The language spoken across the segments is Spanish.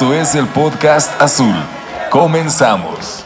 Esto es el podcast azul. Comenzamos.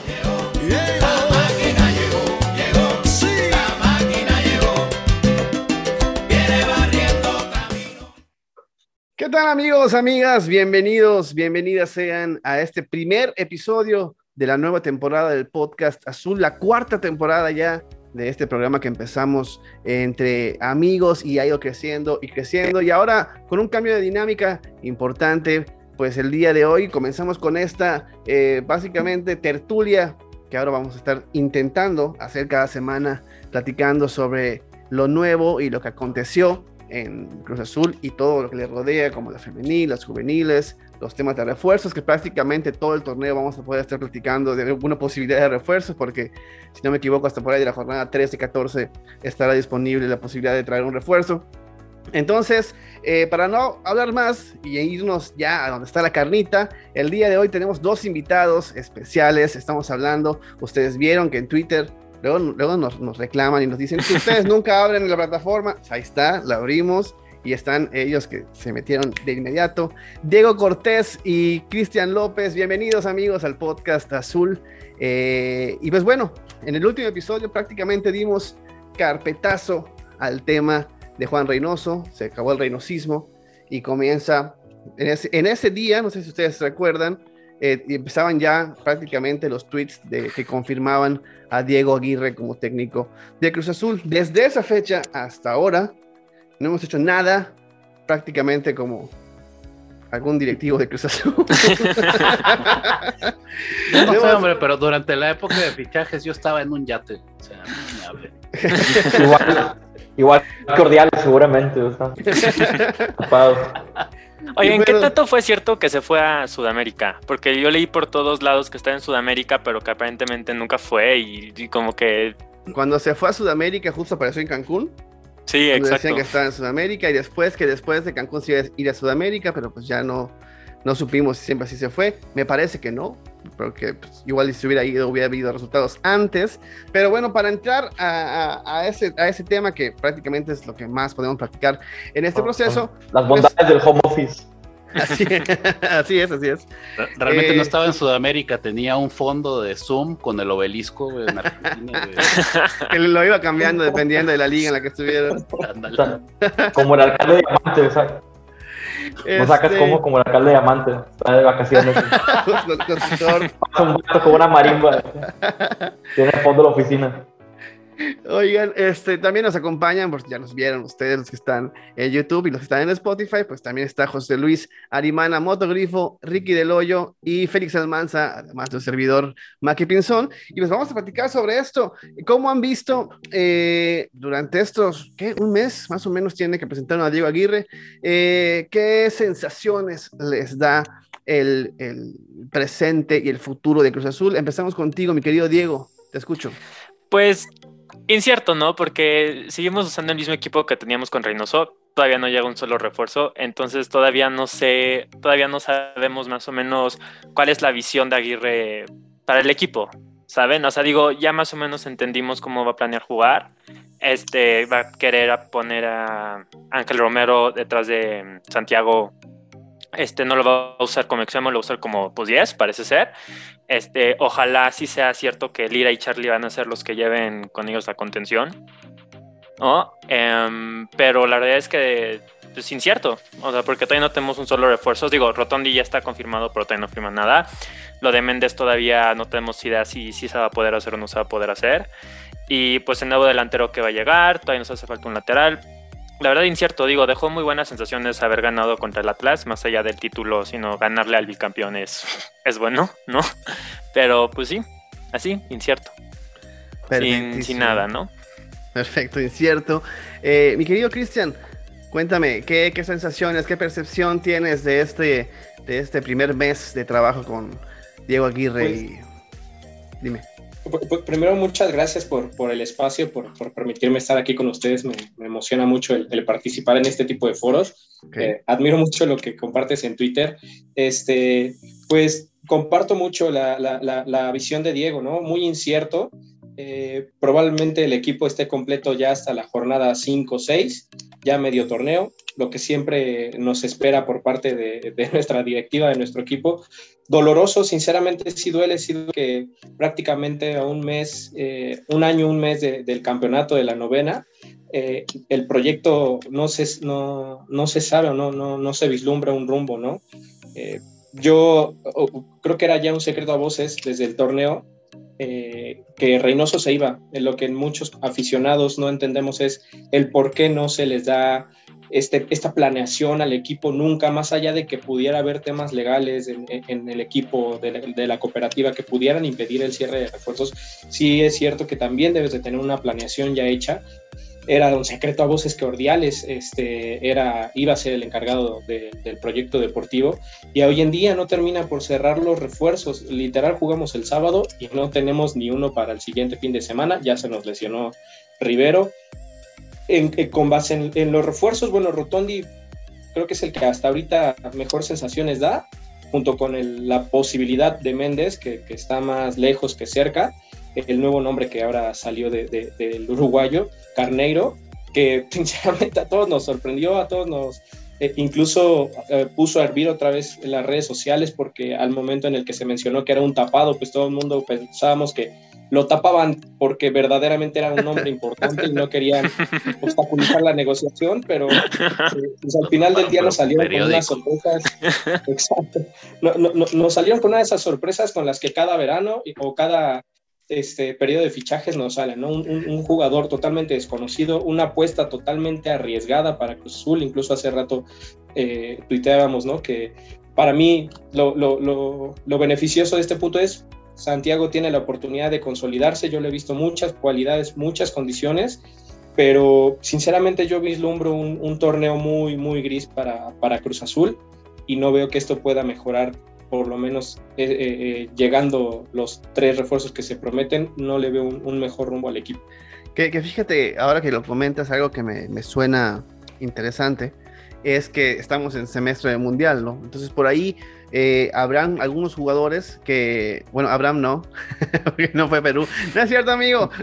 ¿Qué tal amigos, amigas? Bienvenidos, bienvenidas sean a este primer episodio de la nueva temporada del podcast Azul, la cuarta temporada ya de este programa que empezamos entre amigos y ha ido creciendo y creciendo y ahora con un cambio de dinámica importante, pues el día de hoy comenzamos con esta eh, básicamente tertulia que ahora vamos a estar intentando hacer cada semana platicando sobre lo nuevo y lo que aconteció en Cruz Azul y todo lo que le rodea, como la femenil, las juveniles, los temas de refuerzos, que prácticamente todo el torneo vamos a poder estar platicando de alguna posibilidad de refuerzos, porque si no me equivoco, hasta por ahí de la jornada 13 y 14 estará disponible la posibilidad de traer un refuerzo. Entonces, eh, para no hablar más y irnos ya a donde está la carnita, el día de hoy tenemos dos invitados especiales. Estamos hablando, ustedes vieron que en Twitter Luego, nos, reclaman y nos dicen, si ustedes nunca abren la plataforma, ahí está, la abrimos y están ellos que se metieron de inmediato. Diego Cortés y Cristian López, bienvenidos amigos al podcast Azul. Eh, y pues bueno, en el último episodio prácticamente dimos carpetazo al tema de Juan Reynoso, se acabó el reinosismo y comienza en ese, en ese día, no sé si ustedes recuerdan, eh, y empezaban ya prácticamente los tweets de, que confirmaban a Diego Aguirre como técnico de Cruz Azul. Desde esa fecha hasta ahora, no hemos hecho nada prácticamente como algún directivo de Cruz Azul. no sé, hombre, pero durante la época de fichajes yo estaba en un yate. O sea, igual, igual cordial, seguramente. Oye, ¿en qué tanto fue cierto que se fue a Sudamérica? Porque yo leí por todos lados que está en Sudamérica, pero que aparentemente nunca fue y, como que... Cuando se fue a Sudamérica justo apareció en Cancún. Sí, exacto. Decían que estaba en Sudamérica y después que después de Cancún se iba a ir a Sudamérica, pero pues ya no, no supimos si siempre así se fue. Me parece que no, porque pues, igual si hubiera ido hubiera habido resultados antes. Pero bueno, para entrar a, ese, a ese tema que prácticamente es lo que más podemos practicar en este proceso. Las bondades del home office. Así, es, así es. Realmente no eh, estaba en Sudamérica, tenía un fondo de Zoom con el obelisco en Argentina. que lo iba cambiando dependiendo de la liga en la que estuviera. Como el alcalde de Diamante, ¿sabes? No sacas este como, como el alcalde de Amante, está de vacaciones. Pasa un gato con una marimba. Tiene el fondo de la oficina. Oigan, este, también nos acompañan, porque ya nos vieron ustedes los que están en YouTube y los que están en Spotify, pues también está José Luis Arimana, Motogrifo, Ricky Del Hoyo y Félix Almanza, además del servidor Maki Pinzón. Y pues vamos a platicar sobre esto. ¿Cómo han visto eh, durante estos, ¿qué? Un mes más o menos tiene que presentar a Diego Aguirre? Eh, ¿Qué sensaciones les da el presente y el futuro de Cruz Azul? Empezamos contigo, mi querido Diego. Te escucho. Pues Incierto, ¿no? Porque seguimos usando el mismo equipo que teníamos con Reynoso. Todavía no llega un solo refuerzo. Entonces todavía no sé, todavía no sabemos más o menos cuál es la visión de Aguirre para el equipo. ¿Saben? O sea, digo, ya más o menos entendimos cómo va a planear jugar. Este va a querer poner a Ángel Romero detrás de Santiago este no lo va a usar como extremo, lo va a usar como pues 10, parece ser. Este, ojalá sí sea cierto que Lira y Charlie van a ser los que lleven con ellos la contención. ¿no? Em, pero la verdad es que es pues, incierto. O sea, porque todavía no tenemos un solo refuerzo. Digo, Rotondi ya está confirmado, pero todavía no firma nada. Lo de Méndez todavía no tenemos idea si, si se va a poder hacer o no se va a poder hacer. Y pues el nuevo delantero que va a llegar, todavía nos hace falta un lateral la verdad incierto, digo, dejó muy buenas sensaciones haber ganado contra el Atlas, más allá del título, sino ganarle al bicampeón es, es bueno, ¿no? Pero pues sí, así, incierto. Sin, sin, nada, ¿no? Perfecto, incierto. Eh, mi querido Cristian, cuéntame, ¿qué, ¿qué, sensaciones, qué percepción tienes de este, de este primer mes de trabajo con Diego Aguirre? Pues dime. Primero, muchas gracias por, por el espacio, por, por, permitirme estar aquí con ustedes. Me, me emociona mucho el, participar en este tipo de foros. Eh, admiro mucho lo que compartes en Twitter. Este, pues comparto mucho la, la, la, visión de Diego, ¿no? Muy incierto. eh, probablemente el equipo esté completo ya hasta la jornada 5 o 6, ya medio torneo, lo que siempre nos espera por parte de, nuestra directiva, de nuestro equipo. Doloroso, sinceramente, sí duele, sí duele que prácticamente a un mes, eh, un año, un mes del campeonato de la novena, eh, el proyecto no se, no, no se sabe o no, no, no se vislumbra un rumbo, ¿no? yo creo que era ya un secreto a voces desde el torneo eh, que Reynoso se iba. Lo que muchos aficionados no entendemos es el por qué no se les da este, esta planeación al equipo nunca, más allá de que pudiera haber temas legales en, el equipo de la, de la, cooperativa que pudieran impedir el cierre de refuerzos. Sí es cierto que también debes de tener una planeación ya hecha era un secreto a voces cordiales, este, era, iba a ser el encargado del proyecto deportivo y hoy en día no termina por cerrar los refuerzos. Literal jugamos el sábado y no tenemos ni uno para el siguiente fin de semana, ya se nos lesionó Rivero. En, con base en, los refuerzos, bueno, Rotondi creo que es el que hasta ahorita mejor sensaciones da, junto con la posibilidad de Méndez, que, que, está más lejos que cerca, el nuevo nombre que ahora salió del uruguayo, Carneiro, que sinceramente a todos nos sorprendió, a todos nos, eh, incluso eh, puso a hervir otra vez en las redes sociales porque al momento en el que se mencionó que era un tapado, pues todo el mundo pensábamos que lo tapaban porque verdaderamente era un nombre importante y no querían obstaculizar la negociación, pero eh, pues, al final del día nos salieron con unas sorpresas. Exacto. No, no, nos salieron con una de esas sorpresas con las que cada verano o cada este periodo de fichajes nos sale, ¿no? Un, jugador totalmente desconocido, una apuesta totalmente arriesgada para Cruz Azul, incluso hace rato eh, tuiteábamos, ¿no? Que para mí lo, lo, lo, lo, beneficioso de este punto es Santiago tiene la oportunidad de consolidarse, yo le he visto muchas cualidades, muchas condiciones, pero sinceramente yo vislumbro un, torneo muy, muy gris para, para Cruz Azul y no veo que esto pueda mejorar por lo menos eh, eh, eh, llegando los tres refuerzos que se prometen, no le veo un, mejor rumbo al equipo. Que, fíjate, ahora que lo comentas, algo que me, me, suena interesante, es que estamos en semestre de mundial, ¿no? Entonces por ahí eh, habrán algunos jugadores que, bueno, Abraham no, porque no fue Perú. No es cierto, amigo.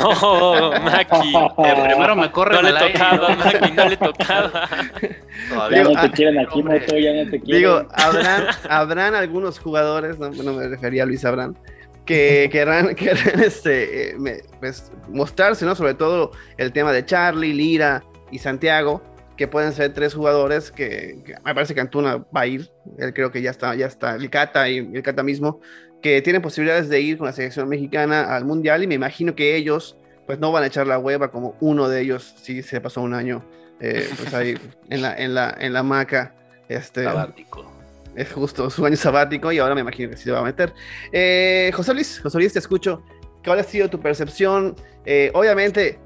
Oh, Maki. primero me corre. No le tocaba, Maki, no le tocaba. Todavía no te quieren aquí, Moto, ya no te quieren. Digo, habrán, habrán algunos jugadores, no, me refería a Luis Abraham, que querrán, querrán este, eh, pues, mostrarse, ¿no? Sobre todo el tema de Charlie, Lira y Santiago, que pueden ser tres jugadores que, me parece que Antuna va a ir, él creo que ya está, ya está, el Cata y el Cata mismo, que tienen posibilidades de ir con la selección mexicana al Mundial y me imagino que ellos pues no van a echar la hueva como uno de ellos sí se pasó un año eh, pues ahí en la, en la, en la maca. Este, sabático. Es justo su año sabático y ahora me imagino que sí se va a meter. Eh, José Luis, José Luis, te escucho. ¿Cuál ha sido tu percepción? Eh, obviamente,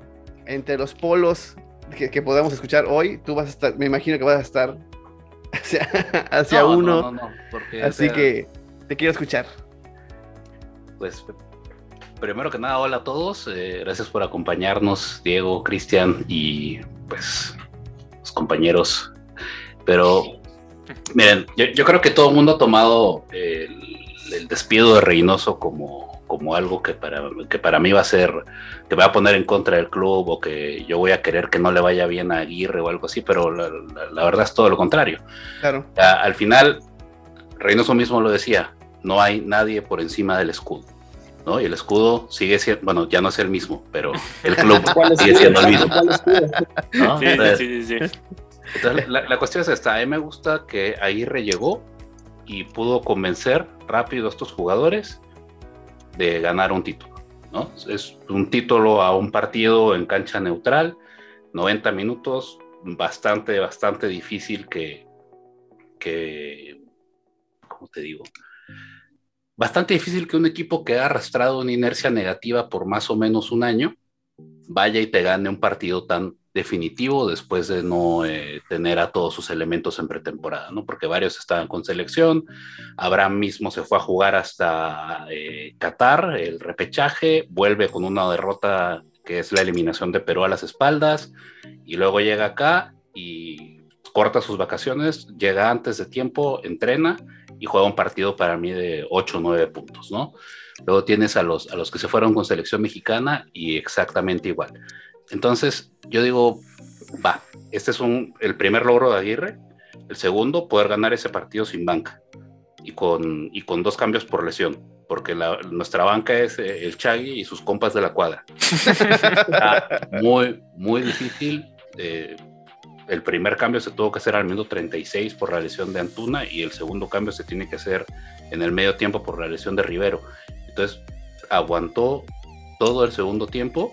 entre los polos que, podamos escuchar hoy, tú vas a estar, me imagino que vas a estar hacia, hacia uno. así que te quiero escuchar. Pues primero que nada, hola a todos. Eh, gracias por acompañarnos, Diego, Cristian y pues los compañeros. Pero miren, yo, creo que todo el mundo ha tomado el, el despido de Reynoso como como algo que para, que para mí va a ser, que va a poner en contra del club o que yo voy a querer que no le vaya bien a Aguirre o algo así, pero la, verdad es todo lo contrario. Claro. al final, Reynoso mismo lo decía, no hay nadie por encima del escudo. ¿no? Y el escudo sigue siendo, bueno, ya no es el mismo, pero el club sigue siendo el mismo. Sí, sí, sí, entonces, la, la, cuestión es esta, a mí me gusta que Aguirre llegó y pudo convencer rápido a estos jugadores de ganar un título. ¿no? Es un título a un partido en cancha neutral, 90 minutos, bastante, bastante difícil que, que ¿cómo te digo? Bastante difícil que un equipo que ha arrastrado una inercia negativa por más o menos un año vaya y te gane un partido tan definitivo después de no eh, tener a todos sus elementos en pretemporada, ¿no? Porque varios estaban con selección, Abraham mismo se fue a jugar hasta eh, Qatar, el repechaje, vuelve con una derrota que es la eliminación de Perú a las espaldas, y luego llega acá y corta sus vacaciones, llega antes de tiempo, entrena y juega un partido para mí de 8 o 9 puntos, ¿no? Luego tienes a los, a los que se fueron con selección mexicana y exactamente igual. Entonces, yo digo, va, este es un, el primer logro de Aguirre. El segundo, poder ganar ese partido sin banca y con, y con dos cambios por lesión, porque nuestra banca es eh, el Chagui y sus compas de la cuadra. muy, muy difícil. Eh, el primer cambio se tuvo que hacer al minuto 36 por la lesión de Antuna y el segundo cambio se tiene que hacer en el medio tiempo por la lesión de Rivero. Entonces aguantó todo el segundo tiempo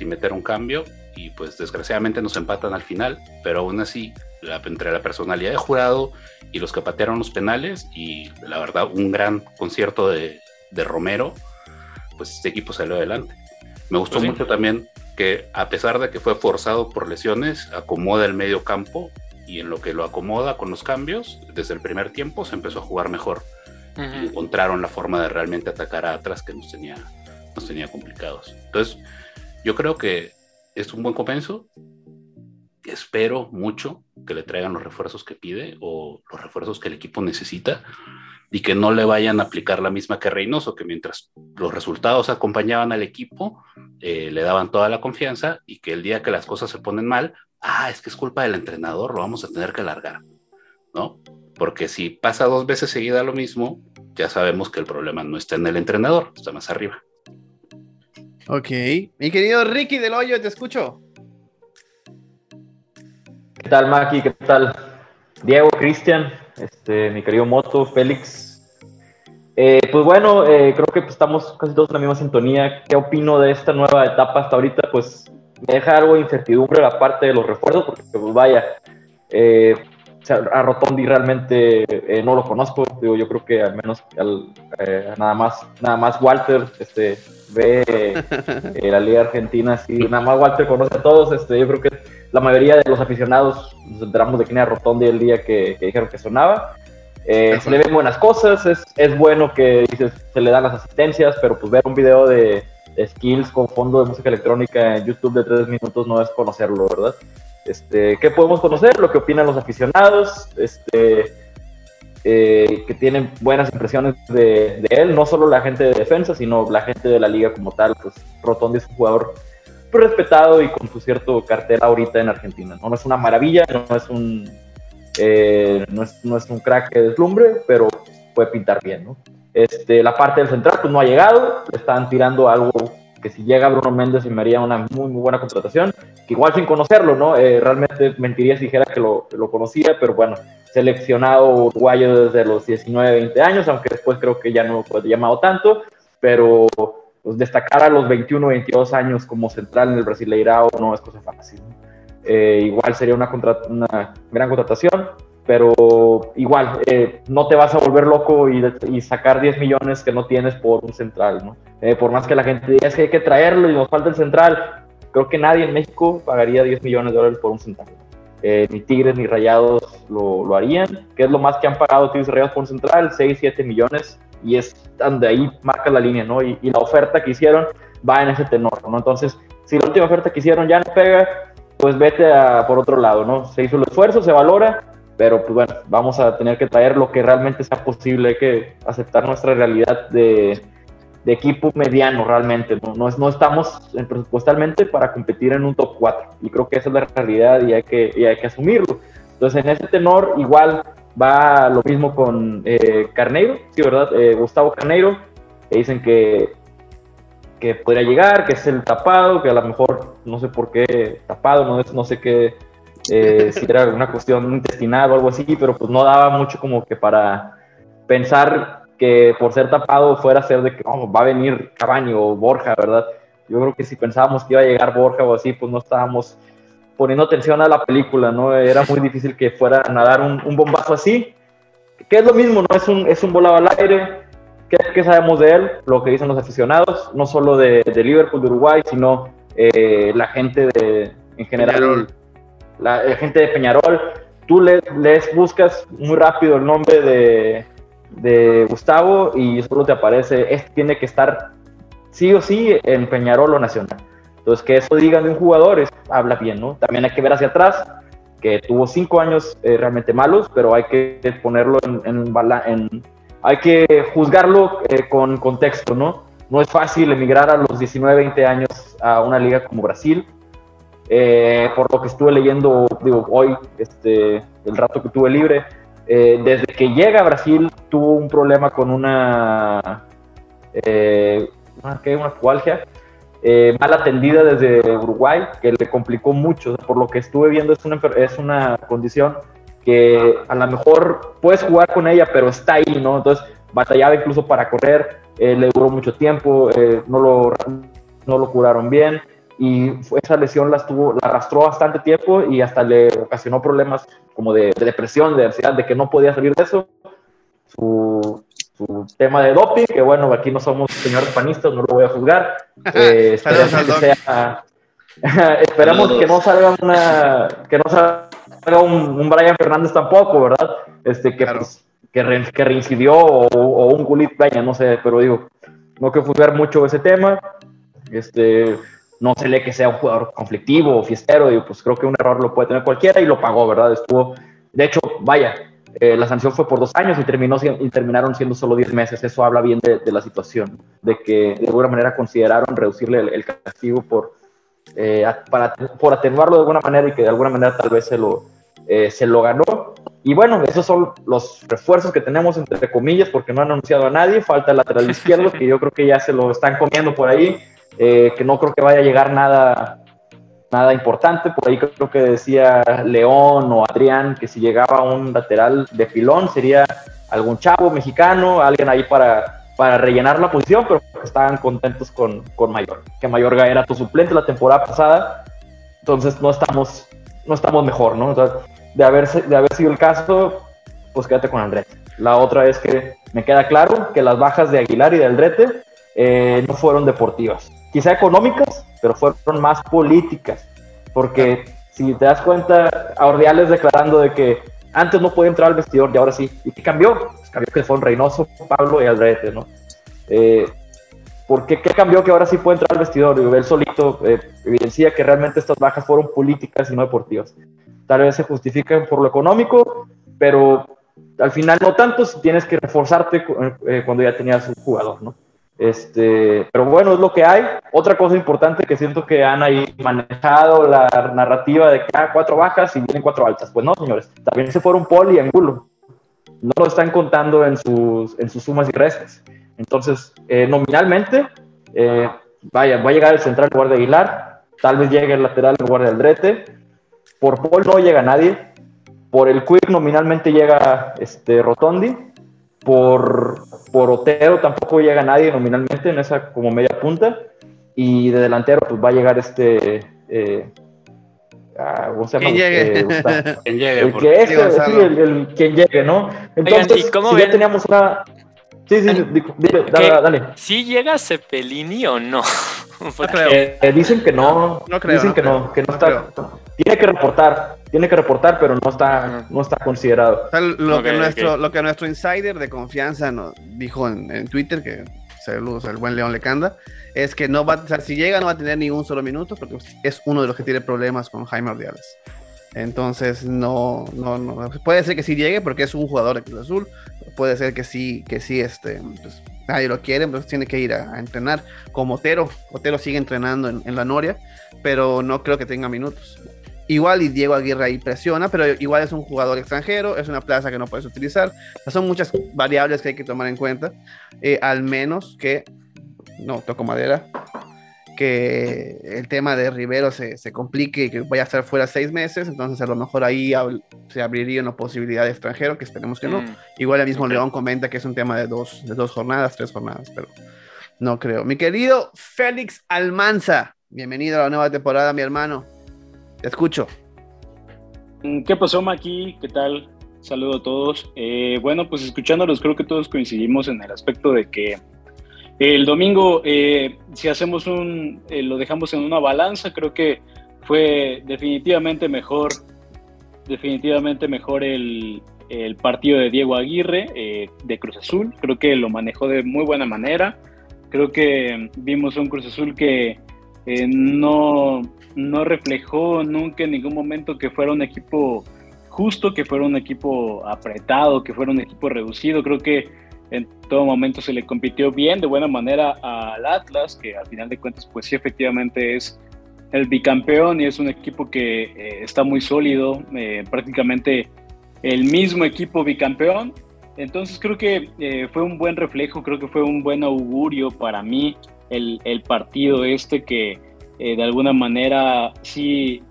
sin meter un cambio y pues desgraciadamente nos empatan al final, pero aún así entre la personalidad de jurado y los que patearon los penales y la verdad un gran concierto de, de Romero, pues este equipo salió adelante. Me gustó pues mucho también que a pesar de que fue forzado por lesiones, acomoda el medio campo y en lo que lo acomoda con los cambios, desde el primer tiempo se empezó a jugar mejor. y encontraron la forma de realmente atacar a atrás que nos tenía, nos tenía complicados. Entonces, yo creo que es un buen comienzo. Espero mucho que le traigan los refuerzos que pide o los refuerzos que el equipo necesita y que no le vayan a aplicar la misma que Reynoso, que mientras los resultados acompañaban al equipo, eh, le daban toda la confianza y que el día que las cosas se ponen mal, ah, es que es culpa del entrenador, lo vamos a tener que largar, ¿no? Porque si pasa dos veces seguida lo mismo, ya sabemos que el problema no está en el entrenador, está más arriba. Ok, mi querido Ricky del Hoyo, te escucho. ¿Qué tal, Maki? ¿Qué tal? Diego, Cristian, este, mi querido Moto, Félix. Eh, pues bueno, eh, creo que pues, estamos casi todos en la misma sintonía. ¿Qué opino de esta nueva etapa hasta ahorita? Pues me deja algo de incertidumbre la parte de los refuerzos, porque pues vaya, eh, a Rotondi realmente no lo conozco. Digo, yo creo que al menos nada más nada más Walter este, ve la Liga Argentina, sí, nada más Walter conoce a todos. Este, yo creo que la mayoría de los aficionados nos enteramos de quién era Rotondi el día que, dijeron que sonaba. Eh, se le ven buenas cosas, es, es, bueno que dices, se le dan las asistencias, pero pues ver un video de, skills con fondo de música electrónica en YouTube de tres minutos no es conocerlo, ¿verdad? Este, ¿Qué podemos conocer? Lo que opinan los aficionados, este, eh, que tienen buenas impresiones de, él, no solo la gente de defensa, sino la gente de la liga como tal. Pues Rotondi es un jugador respetado y con su cierto cartel ahorita en Argentina. ¿no? es una maravilla, no es un, eh, no, es, no, es, un crack que deslumbre, pero puede pintar bien. ¿no? Este, la parte del central pues no ha llegado, le están tirando algo que si llega Bruno Méndez me haría una muy, muy buena contratación, que igual sin conocerlo, ¿no? Eh, realmente mentiría si dijera que lo, lo, conocía, pero bueno, seleccionado uruguayo desde los 19, 20 años, aunque después creo que ya no fue llamado tanto, pero pues, destacar a los 21, 22 años como central en el Brasileirao no es cosa fácil. Eh, igual sería una, una gran contratación, pero igual eh, no te vas a volver loco y, sacar 10 millones que no tienes por un central, ¿no? Eh, por más que la gente diga es que hay que traerlo y nos falta el central, creo que nadie en México pagaría 10 millones de dólares por un central. ni Tigres ni Rayados lo, lo, harían, que es lo más que han pagado Tigres y Rayados por un central, 6, 7 millones y es donde ahí marca la línea, ¿no? Y, la oferta que hicieron va en ese tenor, ¿no? Entonces, si la última oferta que hicieron ya no pega, pues vete a, por otro lado, ¿no? Se hizo el esfuerzo, se valora, pero pues bueno, vamos a tener que traer lo que realmente sea posible, hay que aceptar nuestra realidad de, de equipo mediano realmente, ¿no? No, no estamos presupuestalmente para competir en un top 4 y creo que esa es la realidad y hay que, y hay que asumirlo. Entonces, en ese tenor, igual Va lo mismo con eh, Carneiro, sí, ¿verdad? Eh, Gustavo Carneiro, que dicen que, que podría llegar, que es el tapado, que a lo mejor no sé por qué tapado, no, no sé qué, eh, si era una cuestión intestinal o algo así, pero pues no daba mucho como que para pensar que por ser tapado fuera a ser de que va a venir Cabaño o Borja, ¿verdad? Yo creo que si pensábamos que iba a llegar Borja o así, pues no estábamos poniendo atención a la película, ¿no? Era muy difícil que fuera a nadar un, un bombazo así, que es lo mismo, ¿no? Es un, es un volado al aire, ¿Qué, sabemos de él? Lo que dicen los aficionados, no solo de, de Liverpool, de Uruguay, sino eh, la gente de, en general, la, gente de Peñarol. Tú le, les buscas muy rápido el nombre de, de Gustavo y solo te aparece, este tiene que estar sí o sí en Peñarol o Nacional. Entonces, que eso digan de un jugador es, habla bien, ¿no? También hay que ver hacia atrás. que tuvo cinco años eh, realmente malos, pero hay que ponerlo en, en, hay que juzgarlo eh, con contexto, ¿no? No es fácil emigrar a los 19, 20 años a una liga como Brasil. Eh, por lo que estuve leyendo, hoy, este, el rato que tuve libre, desde que llega a Brasil tuvo un problema con una, una, ¿qué? una eh, mal atendida desde Uruguay, que le complicó mucho. Por lo que estuve viendo, es una, es una condición que a lo mejor puedes jugar con ella, pero está ahí, ¿no? Entonces, batallaba incluso para correr, eh, le duró mucho tiempo, eh, no, lo, no lo curaron bien y esa lesión la, estuvo, la arrastró bastante tiempo y hasta le ocasionó problemas como de, de depresión, de ansiedad, de que no podía salir de eso. Su, su tema de doping, que bueno, aquí no somos señores panistas, no lo voy a juzgar. Eh, esperemos que, sea, esperamos que no salga una, que no salga un, Brian Fernández tampoco, ¿verdad? Este, que, pues, que, reincidió o, un Gulit Peña, no sé, pero digo, no que juzgar mucho ese tema. Este, no se lee que sea un jugador conflictivo o fiestero, digo, pues creo que un error lo puede tener cualquiera y lo pagó, ¿verdad? Estuvo, de hecho, vaya, eh, la sanción fue por dos años y, terminó, y terminaron siendo solo diez meses. Eso habla bien de, la situación, de que de alguna manera consideraron reducirle el, castigo por, eh, para, por atenuarlo de alguna manera y que de alguna manera tal vez se lo, eh, se lo ganó. Y bueno, esos son los refuerzos que tenemos, entre comillas, porque no han anunciado a nadie. Falta el lateral izquierdo, que yo creo que ya se lo están comiendo por ahí, que no creo que vaya a llegar nada nada importante. Por ahí creo que decía León o Adrián que si llegaba un lateral de filón sería algún chavo mexicano, alguien ahí para, para rellenar la posición, pero estaban contentos con, con Mayor, que Mayorga era tu suplente la temporada pasada, entonces no estamos, no estamos mejor, ¿no? de, haber, de haber sido el caso, pues quédate con Andrete. La otra es que me queda claro que las bajas de Aguilar y de Aldrete eh, no fueron deportivas. Quizá económicas, pero fueron más políticas. Porque si te das cuenta, a Ordiales declarando de que antes no podía entrar al vestidor y ahora sí. ¿Y qué cambió? Pues cambió que fueron Reynoso, Pablo y Aldrete, ¿no? Eh, ¿Por qué, cambió que ahora sí puede entrar al vestidor? Y él solito eh, evidencia que realmente estas bajas fueron políticas y no deportivas. Tal vez se justifican por lo económico, pero al final no tanto si tienes que reforzarte eh, cuando ya tenías un jugador, ¿no? Este, pero bueno, es lo que hay. Otra cosa importante que siento que han ahí manejado la narrativa de que ah, cuatro bajas y vienen cuatro altas. Pues no, señores, también se fueron Paul y Angulo. No lo están contando en sus, en sus sumas y restas. Entonces, eh, nominalmente, eh, vaya, va a llegar el central de Aguilar, tal vez llegue el lateral de Aldrete. Por Paul no llega nadie. Por el Quick nominalmente llega este, Rotondi por, por Otero tampoco llega nadie nominalmente en esa como media punta. Y de delantero pues va a llegar este... Eh, ah, ¿Cómo se llama? Quien llegue. Eh, quien llegue. El que es, sí, el, quien llegue, ¿no? Entonces, si ya teníamos una... Sí, sí, dile, dale, dale. ¿Sí llega Cepelini o no? Porque... Eh, dicen que no, no creo, dicen que no, que no, está. Tiene que reportar, tiene que reportar, pero no está, no está considerado. lo, que nuestro, lo que nuestro insider de confianza nos dijo en, Twitter, que saludos al buen León Lecanda, es que no va, o sea, si llega no va a tener ni un solo minuto, porque es uno de los que tiene problemas con Jaime Ordiales. Entonces, no, no, no, puede ser que sí llegue porque es un jugador de Cruz Azul, puede ser que sí, que sí, este, pues, nadie lo quiere, pues tiene que ir a, entrenar como Otero. Otero sigue entrenando en, la Noria, pero no creo que tenga minutos. Igual y Diego Aguirre ahí presiona, pero igual es un jugador extranjero, es una plaza que no puedes utilizar. son muchas variables que hay que tomar en cuenta. Eh, al menos que, no, toco madera, que el tema de Rivero se, se, complique y que vaya a estar fuera seis meses, entonces a lo mejor ahí se abriría una posibilidad de extranjero, que esperemos que no. Mm. Igual el mismo León comenta que es un tema de dos, de dos jornadas, tres jornadas, pero no creo. Mi querido Félix Almanza, bienvenido a la nueva temporada, mi hermano. Te escucho. Mm, ¿Qué pasó, Maki? ¿Qué tal? Saludo a todos. Eh, bueno, pues escuchándolos, creo que todos coincidimos en el aspecto de que el domingo, eh, si hacemos un, eh, lo dejamos en una balanza, creo que fue definitivamente mejor, definitivamente mejor el, el partido de Diego Aguirre de Cruz Azul. Creo que lo manejó de muy buena manera. Creo que vimos un Cruz Azul que eh, no, no reflejó nunca en ningún momento que fuera un equipo justo, que fuera un equipo apretado, que fuera un equipo reducido. Creo que en todo momento se le compitió bien, de buena manera al Atlas, que al final de cuentas, pues sí, efectivamente es el bicampeón y es un equipo que eh, está muy sólido, eh, prácticamente el mismo equipo bicampeón. Entonces creo que eh, fue un buen reflejo, creo que fue un buen augurio para mí el, el partido este que de alguna manera sí,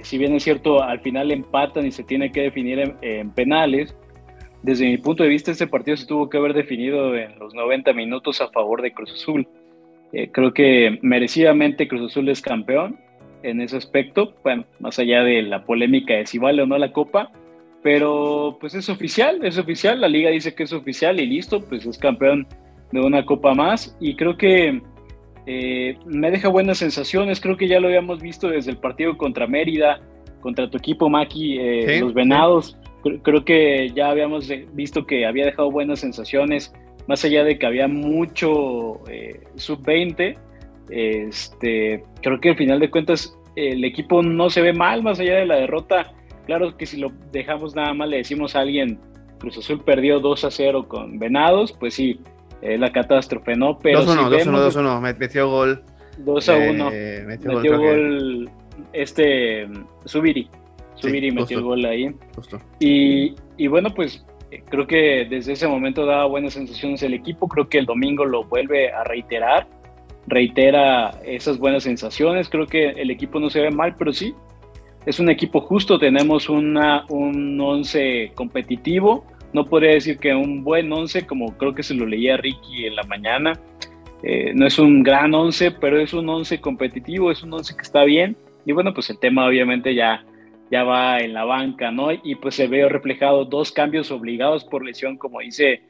si bien es cierto, al final empatan y se tiene que definir en penales, desde mi punto de vista, este partido se tuvo que haber definido en los 90 minutos a favor de Cruz Azul. Eh, creo que merecidamente Cruz Azul es campeón en ese aspecto, bueno, más allá de la polémica de si vale o no la copa, pero pues es oficial, es oficial, la liga dice que es oficial y listo, pues es campeón de una copa más y creo que eh, me deja buenas sensaciones, creo que ya lo habíamos visto desde el partido contra Mérida, contra tu equipo Maki, eh, los Venados creo que ya habíamos visto que había dejado buenas sensaciones, más allá de que había mucho eh, sub-20, este, creo que al final de cuentas el equipo no se ve mal, más allá de la derrota. Claro que si lo dejamos nada más, le decimos a alguien, Cruz Azul perdió 2 a 0 con Venados, pues sí, es la catástrofe, ¿no? Pero 2-1, 2-1, 2-1, metió gol. 2 a 1. Eh, metió, gol, este Subiri. Subir y metió el gol ahí. Y, y, bueno, pues eh, creo que desde ese momento daba buenas sensaciones el equipo. Creo que el domingo lo vuelve a reiterar. Reitera esas buenas sensaciones. Creo que el equipo no se ve mal, pero sí. Es un equipo justo. Tenemos una, un once competitivo. No podría decir que un buen once, como creo que se lo leía Ricky en la mañana. Eh, no es un gran once, pero es un once competitivo, es un once que está bien. Y bueno, pues el tema obviamente ya ya va en la banca, ¿no? Y pues se ve reflejado dos cambios obligados por lesión, como dice,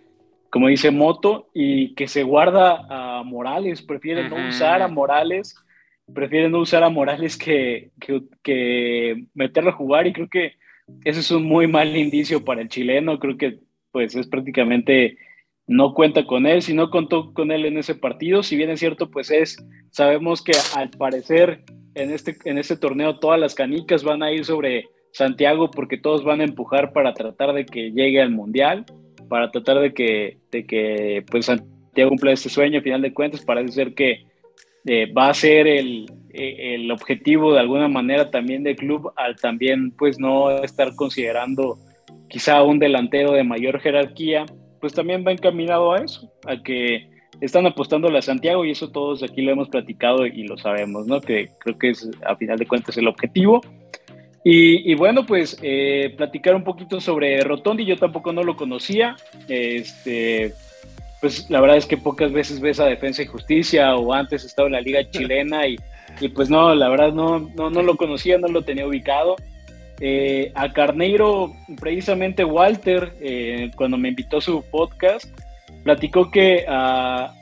como dice Moto, y que se guarda a Morales, prefiere no usar a Morales, prefiere no usar a Morales que, que, meterlo a jugar, y creo que ese es un muy mal indicio para el chileno, creo que pues es prácticamente no cuenta con él, si no contó con él en ese partido, si bien es cierto, pues es, sabemos que al parecer en este, en este torneo todas las canicas van a ir sobre Santiago porque todos van a empujar para tratar de que llegue al Mundial, para tratar de que, de que pues Santiago cumpla este sueño, a final de cuentas parece ser que eh, va a ser el, eh, el, objetivo de alguna manera también del club al también pues no estar considerando quizá un delantero de mayor jerarquía, pues también va encaminado a eso, a que están apostando a Santiago y eso todos aquí lo hemos platicado y lo sabemos, ¿no? Que creo que es a final de cuentas el objetivo. Y, bueno, pues eh, platicar un poquito sobre Rotondi, yo tampoco no lo conocía. Este, pues la verdad es que pocas veces ves a Defensa y Justicia o antes estaba en la Liga Chilena y, y pues no, la verdad no, no, no, lo conocía, no lo tenía ubicado. Eh, a Carneiro, precisamente Walter, eh, cuando me invitó a su podcast, platicó que a,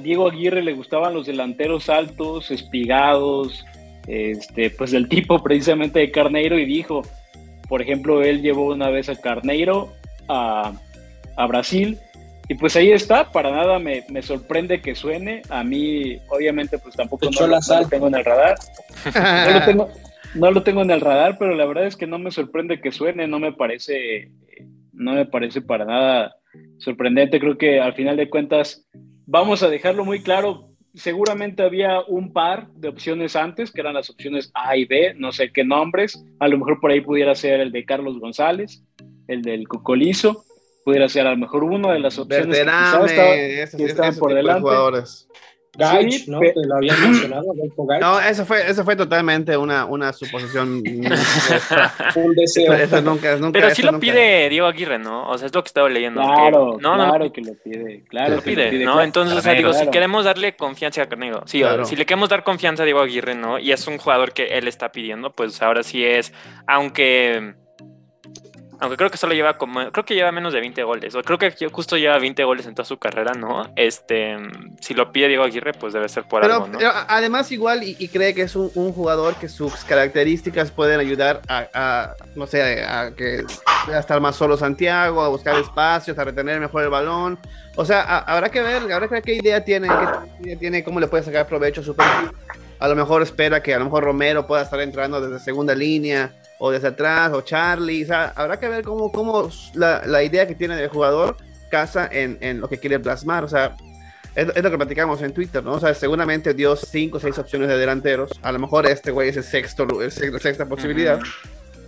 Diego Aguirre le gustaban los delanteros altos, espigados, este, pues del tipo precisamente de Carneiro y dijo, por ejemplo, él llevó una vez a Carneiro a, Brasil y pues ahí está, para nada me, sorprende que suene, a mí obviamente pues tampoco no, lo tengo en el radar, no lo tengo, no lo tengo en el radar, pero la verdad es que no me sorprende que suene, no me parece, no me parece para nada sorprendente. Creo que al final de cuentas vamos a dejarlo muy claro. Seguramente había un par de opciones antes, que eran las opciones A y B, no sé qué nombres. A lo mejor por ahí pudiera ser el de Carlos González, el del Cocolizo, pudiera ser a lo mejor uno de las opciones que, estaban por delante. Gaich, ¿no? lo habían mencionado, No, eso fue, eso fue totalmente una, una suposición. un deseo. Eso, nunca, nunca, Pero sí lo pide Diego Aguirre, ¿no? O sea, es lo que estaba leyendo. Claro, no, claro que lo pide. Claro lo pide, ¿no? Entonces, o sea, digo, si queremos darle confianza a Carneiro, sí, si le queremos dar confianza a Diego Aguirre, ¿no? Y es un jugador que él está pidiendo, pues ahora sí es, aunque aunque creo que solo lleva como, creo que lleva menos de 20 goles, o creo que justo lleva 20 goles en toda su carrera, ¿no? Este, si lo pide Diego Aguirre, pues debe ser por algo, ¿no? Pero además igual, y, cree que es un, jugador que sus características pueden ayudar a, no sé, a que a estar más solo Santiago, a buscar espacios, a retener mejor el balón. O sea, habrá que ver, habrá que ver qué idea tiene, qué idea tiene, cómo le puede sacar provecho a su perfil a lo mejor espera que a lo mejor Romero pueda estar entrando desde segunda línea o desde atrás, o Charlie, o sea, habrá que ver cómo, cómo la, la idea que tiene el jugador casa en, en, lo que quiere plasmar, o sea, es, lo que platicamos en Twitter, ¿no? O sea, seguramente dio cinco o seis opciones de delanteros, a lo mejor este güey es el sexto, el sexta posibilidad,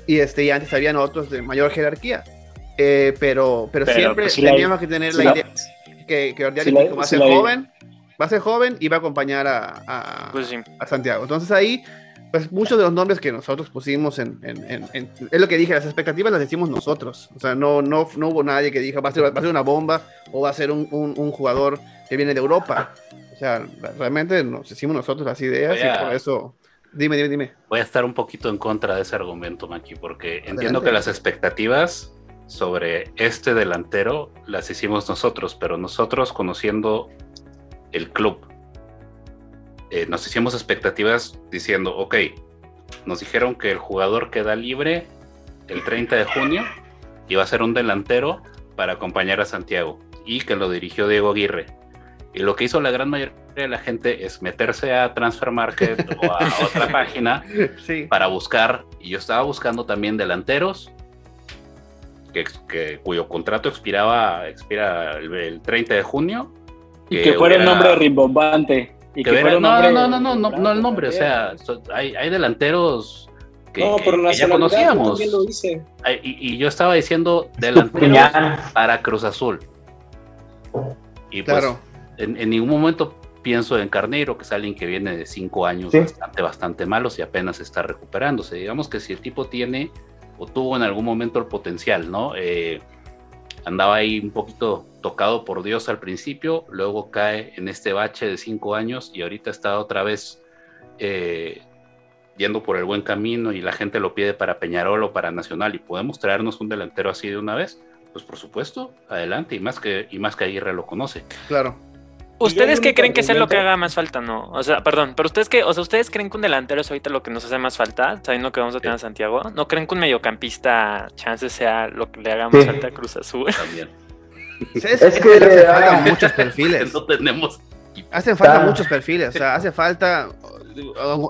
y este, y antes habían otros de mayor jerarquía, eh, pero, pero, siempre pues, teníamos que tener la idea que, que va a ser joven, va a ser joven y va a acompañar a, a, pues a Santiago, entonces ahí pues muchos de los nombres que nosotros pusimos en, es lo que dije, las expectativas las decimos nosotros. O sea, no, no, no hubo nadie que dijo va a ser, va a ser una bomba o va a ser un, un, jugador que viene de Europa. O sea, realmente nos hicimos nosotros las ideas y por eso. Dime, dime, dime. Voy a estar un poquito en contra de ese argumento, Maki, porque entiendo que las expectativas sobre este delantero las hicimos nosotros, pero nosotros conociendo el club, eh, nos hicimos expectativas diciendo, ok, nos dijeron que el jugador queda libre el 30 de junio y va a ser un delantero para acompañar a Santiago y que lo dirigió Diego Aguirre. Y lo que hizo la gran mayoría de la gente es meterse a Transfer Market o a otra página para buscar, y yo estaba buscando también delanteros que, cuyo contrato expiraba expira el, 30 de junio. Y que, fuera un nombre rimbombante no, no, no, no, no, el nombre, o sea, hay, hay delanteros que, ya conocíamos. Y, yo estaba diciendo delanteros para Cruz Azul. Y pues en, ningún momento pienso en Carneiro, que es alguien que viene de cinco años bastante, bastante malos y apenas está recuperándose. Digamos que si el tipo tiene o tuvo en algún momento el potencial, ¿no? Eh, andaba ahí un poquito tocado por Dios al principio, luego cae en este bache de cinco años y ahorita está otra vez eh, yendo por el buen camino y la gente lo pide para Peñarol o para Nacional y podemos traernos un delantero así de una vez, pues por supuesto, adelante y más que, y más que Aguirre lo conoce. Claro. ¿Ustedes qué creen que sea lo que haga más falta? No, o sea, perdón, pero ustedes que, o sea, ¿ustedes creen que un delantero es ahorita lo que nos hace más falta, sabiendo que vamos a tener a Santiago? ¿No creen que un mediocampista chance sea lo que le haga más falta a Cruz Azul? También. Es, que hacen falta muchos perfiles. No tenemos. Hacen falta muchos perfiles, o sea, hace falta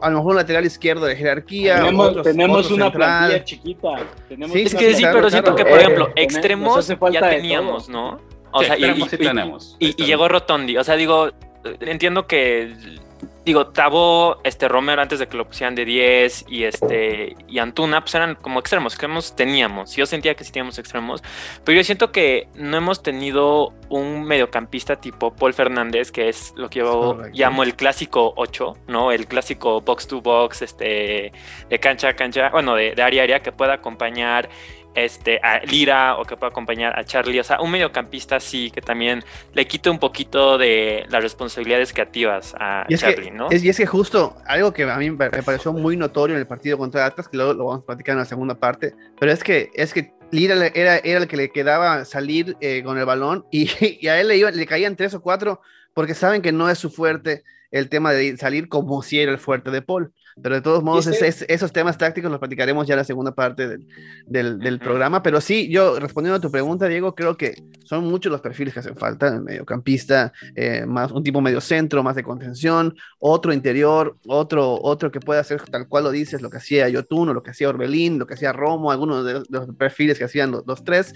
a lo mejor un lateral izquierdo de jerarquía. Tenemos, una plantilla chiquita. sí, es que sí, pero siento que, por ejemplo, extremos ya teníamos, ¿no? O sea, y, y, llegó Rotondi. O sea, digo, entiendo que digo, Tabo, este Romero antes de que lo pusieran de 10 y este y Antuna, pues eran como extremos, que hemos teníamos. Yo sentía que sí teníamos extremos, pero yo siento que no hemos tenido un mediocampista tipo Paul Fernández, que es lo que yo llamo el clásico 8, ¿no? El clásico box to box, este, de cancha a cancha, bueno, de, de área a área, que pueda acompañar este, a Lira o que pueda acompañar a Charlie. O sea, un mediocampista sí que también le quite un poquito de las responsabilidades creativas a Charlie, ¿no? Es, y es que justo algo que a mí me pareció muy notorio en el partido contra Atlas, que luego lo vamos a platicar en la segunda parte, pero es que, es que Lira era, era el que le quedaba salir eh, con el balón y, y a él le, le caían tres o cuatro porque saben que no es su fuerte el tema de salir como si era el fuerte de Paul. Pero de todos modos, esos temas tácticos los platicaremos ya en la segunda parte del, del, del, programa. Pero sí, yo respondiendo a tu pregunta, Diego, creo que son muchos los perfiles que hacen falta. El mediocampista, eh, más un tipo medio centro, más de contención, otro interior, otro, otro que pueda hacer tal cual lo dices, lo que hacía Yotun, o lo que hacía Orbelín, lo que hacía Romo, algunos de los, perfiles que hacían los, los, tres.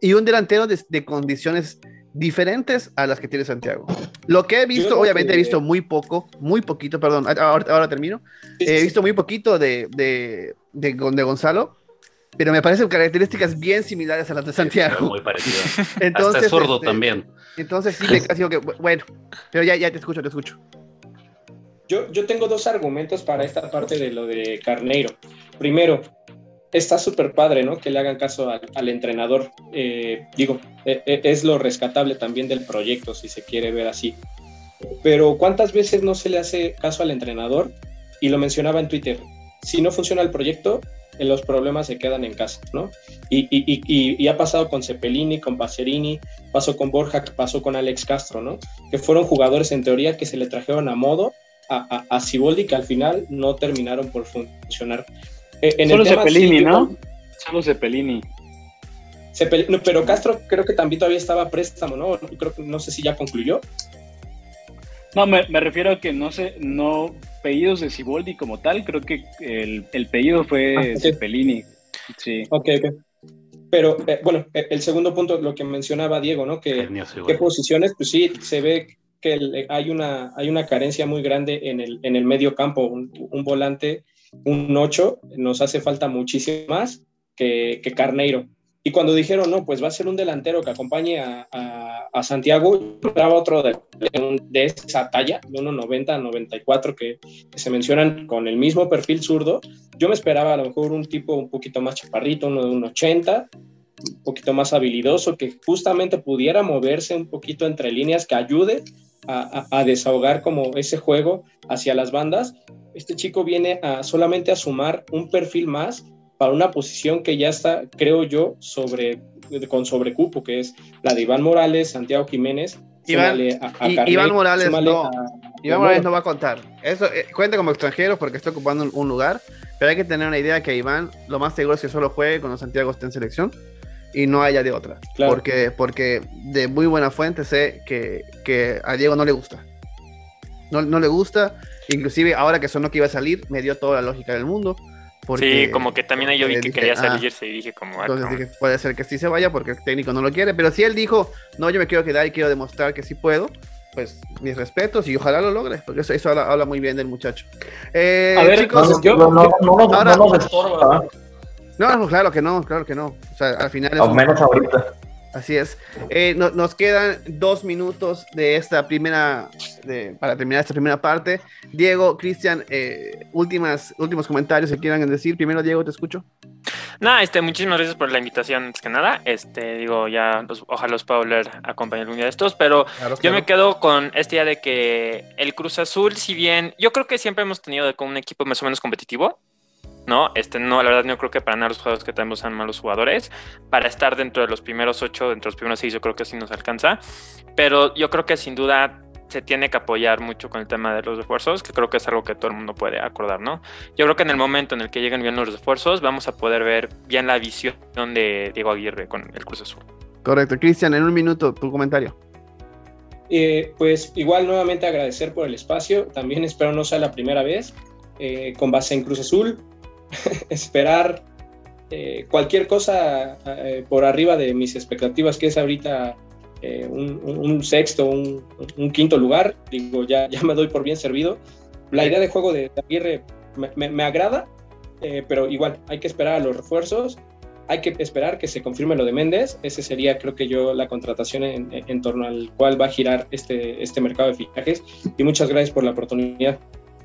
Y un delantero de, de condiciones diferentes a las que tiene Santiago. Lo que he visto, obviamente he visto muy poco, muy poquito, perdón, ahora, termino. He visto muy poquito de, de, de, Gonzalo, pero me parecen características bien similares a las de Santiago. Muy parecido. Entonces, Hasta sordo este, también. Entonces sí me casi que, bueno, pero ya, ya te escucho, te escucho. Yo, yo tengo dos argumentos para esta parte de lo de Carneiro. Primero, está súper padre, ¿no? Que le hagan caso al, entrenador. Eh, digo, e, e, es lo rescatable también del proyecto, si se quiere ver así. Pero ¿cuántas veces no se le hace caso al entrenador? Y lo mencionaba en Twitter. Si no funciona el proyecto, eh, los problemas se quedan en casa, ¿no? Y, ha pasado con Cepelini, con Pacerini, pasó con Borja, pasó con Alex Castro, ¿no? Que fueron jugadores en teoría que se le trajeron a modo a, a, a que al final no terminaron por funcionar. Eh, en Solo Cepelini, ¿no? Solo Cepelini. pero Castro creo que también todavía estaba préstamo, ¿no? Creo que no sé si ya concluyó. No, me, refiero a que no sé, no, pedidos de Ciboldi como tal, creo que el, el pedido fue ah, Cepelini. Sí. Ok, ok. Pero eh, bueno, e, el segundo punto, lo que mencionaba Diego, ¿no? Que qué posiciones, pues sí, se ve que hay, una, hay una carencia muy grande en el, en el medio campo, un, un volante, un 8, nos hace falta muchísimo más que, que Carneiro. Y cuando dijeron, no, pues va a ser un delantero que acompañe a, a, Santiago, esperaba otro de, de, esa talla, de 1,90, 94, que, que, se mencionan con el mismo perfil zurdo. Yo me esperaba a lo mejor un tipo un poquito más chaparrito, uno de 1,80, un poquito más habilidoso, que justamente pudiera moverse un poquito entre líneas, que ayude a, a, desahogar como ese juego hacia las bandas. Este chico viene a solamente a sumar un perfil más para una posición que ya está, creo yo, sobre, con sobrecupo, que es la de Iván Morales, Santiago Jiménez. Iván, Iván Morales, no, Iván Morales no va a contar. Eso eh, cuenta como extranjero porque está ocupando un, lugar, pero hay que tener una idea que Iván lo más seguro es que solo juegue cuando Santiago esté en selección y no haya de otra. Porque, porque de muy buena fuente sé que, que a Diego no le gusta. No, no, le gusta. Inclusive ahora que sonó que iba a salir, me dio toda la lógica del mundo sí, como que también yo vi que quería ah, salirse y dije como... Ah, entonces dije, puede ser que sí se vaya porque el técnico no lo quiere, pero si él dijo, no, yo me quiero quedar y quiero demostrar que sí puedo, pues mis respetos y ojalá lo logre, porque eso, eso habla, muy bien del muchacho. Eh, a ver, chicos, yo, no, no, no, no nos estorba. No, claro que no, claro que no. O sea, al final es... Al menos ahorita. Así es. Eh, nos quedan dos minutos de esta primera, para terminar esta primera parte. Diego, Cristian, eh, últimas, últimos comentarios que quieran decir. Primero, Diego, te escucho. Nada, este, muchísimas gracias por la invitación, antes que nada. Este, digo, ya, ojalá los pueda volver a acompañar un día de estos, pero yo me quedo con esta idea de que el Cruz Azul, si bien yo creo que siempre hemos tenido con un equipo más o menos competitivo, ¿no? Este, no, la verdad, no creo que para nada los jugadores que tenemos sean malos jugadores. Para estar dentro de los primeros ocho, dentro de los primeros seis, yo creo que sí nos alcanza. Pero yo creo que sin duda se tiene que apoyar mucho con el tema de los refuerzos, que creo que es algo que todo el mundo puede acordar, ¿no? Yo creo que en el momento en el que lleguen bien los refuerzos, vamos a poder ver bien la visión de Diego Aguirre con el Cruz Azul. Correcto. Cristian, en un minuto, tu comentario. Eh, pues igual nuevamente agradecer por el espacio. También espero no sea la primera vez. Eh, con base en Cruz Azul, esperar eh, cualquier cosa eh, por arriba de mis expectativas, que es ahorita eh, un, sexto, un, quinto lugar, digo, ya, ya me doy por bien servido. La idea de juego de Aguirre me, agrada, pero igual hay que esperar a los refuerzos, hay que esperar que se confirme lo de Méndez, ese sería creo que yo la contratación en, en torno al cual va a girar este, este mercado de fichajes y muchas gracias por la oportunidad.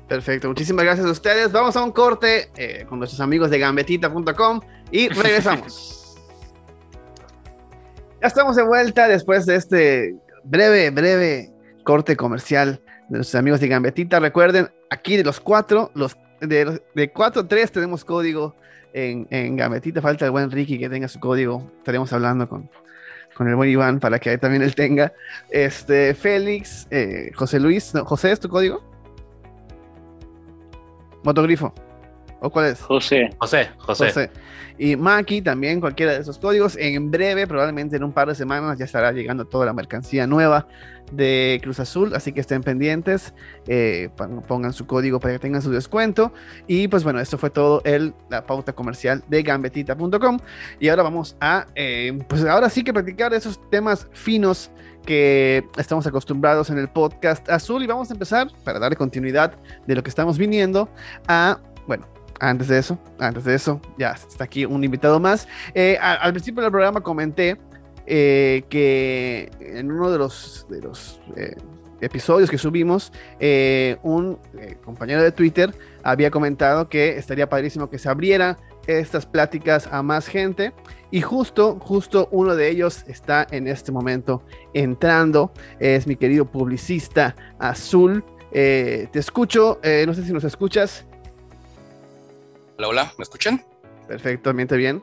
Perfecto, muchísimas gracias a ustedes. Vamos a un corte eh, con nuestros amigos de gambetita.com y regresamos. ya estamos de vuelta después de este breve, breve corte comercial de nuestros amigos de Gambetita. Recuerden, aquí de los cuatro, los de, de cuatro, tres tenemos código en, en Gambetita. Falta el buen Ricky que tenga su código. Estaremos hablando con, con el buen Iván para que también él tenga. Este, Félix, eh, José Luis, José, ¿es tu código? Motogrifo. ¿O cuál es? José. José, José. Y Maki también, cualquiera de esos códigos. En breve, probablemente en un par de semanas, ya estará llegando toda la mercancía nueva de Cruz Azul. Así que estén pendientes, eh, pongan su código para que tengan su descuento. Y pues bueno, esto fue todo el, la pauta comercial de gambetita.com. Y ahora vamos a, eh, pues ahora sí que practicar esos temas finos que estamos acostumbrados en el podcast azul y vamos a empezar para darle continuidad de lo que estamos viniendo a, bueno, antes de eso, antes de eso, ya está aquí un invitado más. Eh, al, principio del programa comenté eh, que en uno de los, eh, episodios que subimos, un compañero de Twitter había comentado que estaría padrísimo que se abriera estas pláticas a más gente y justo, justo uno de ellos está en este momento entrando. Es mi querido publicista Azul. Eh, te escucho, eh, no sé si nos escuchas. Hola, hola, ¿me escuchan? Perfecto, miente bien.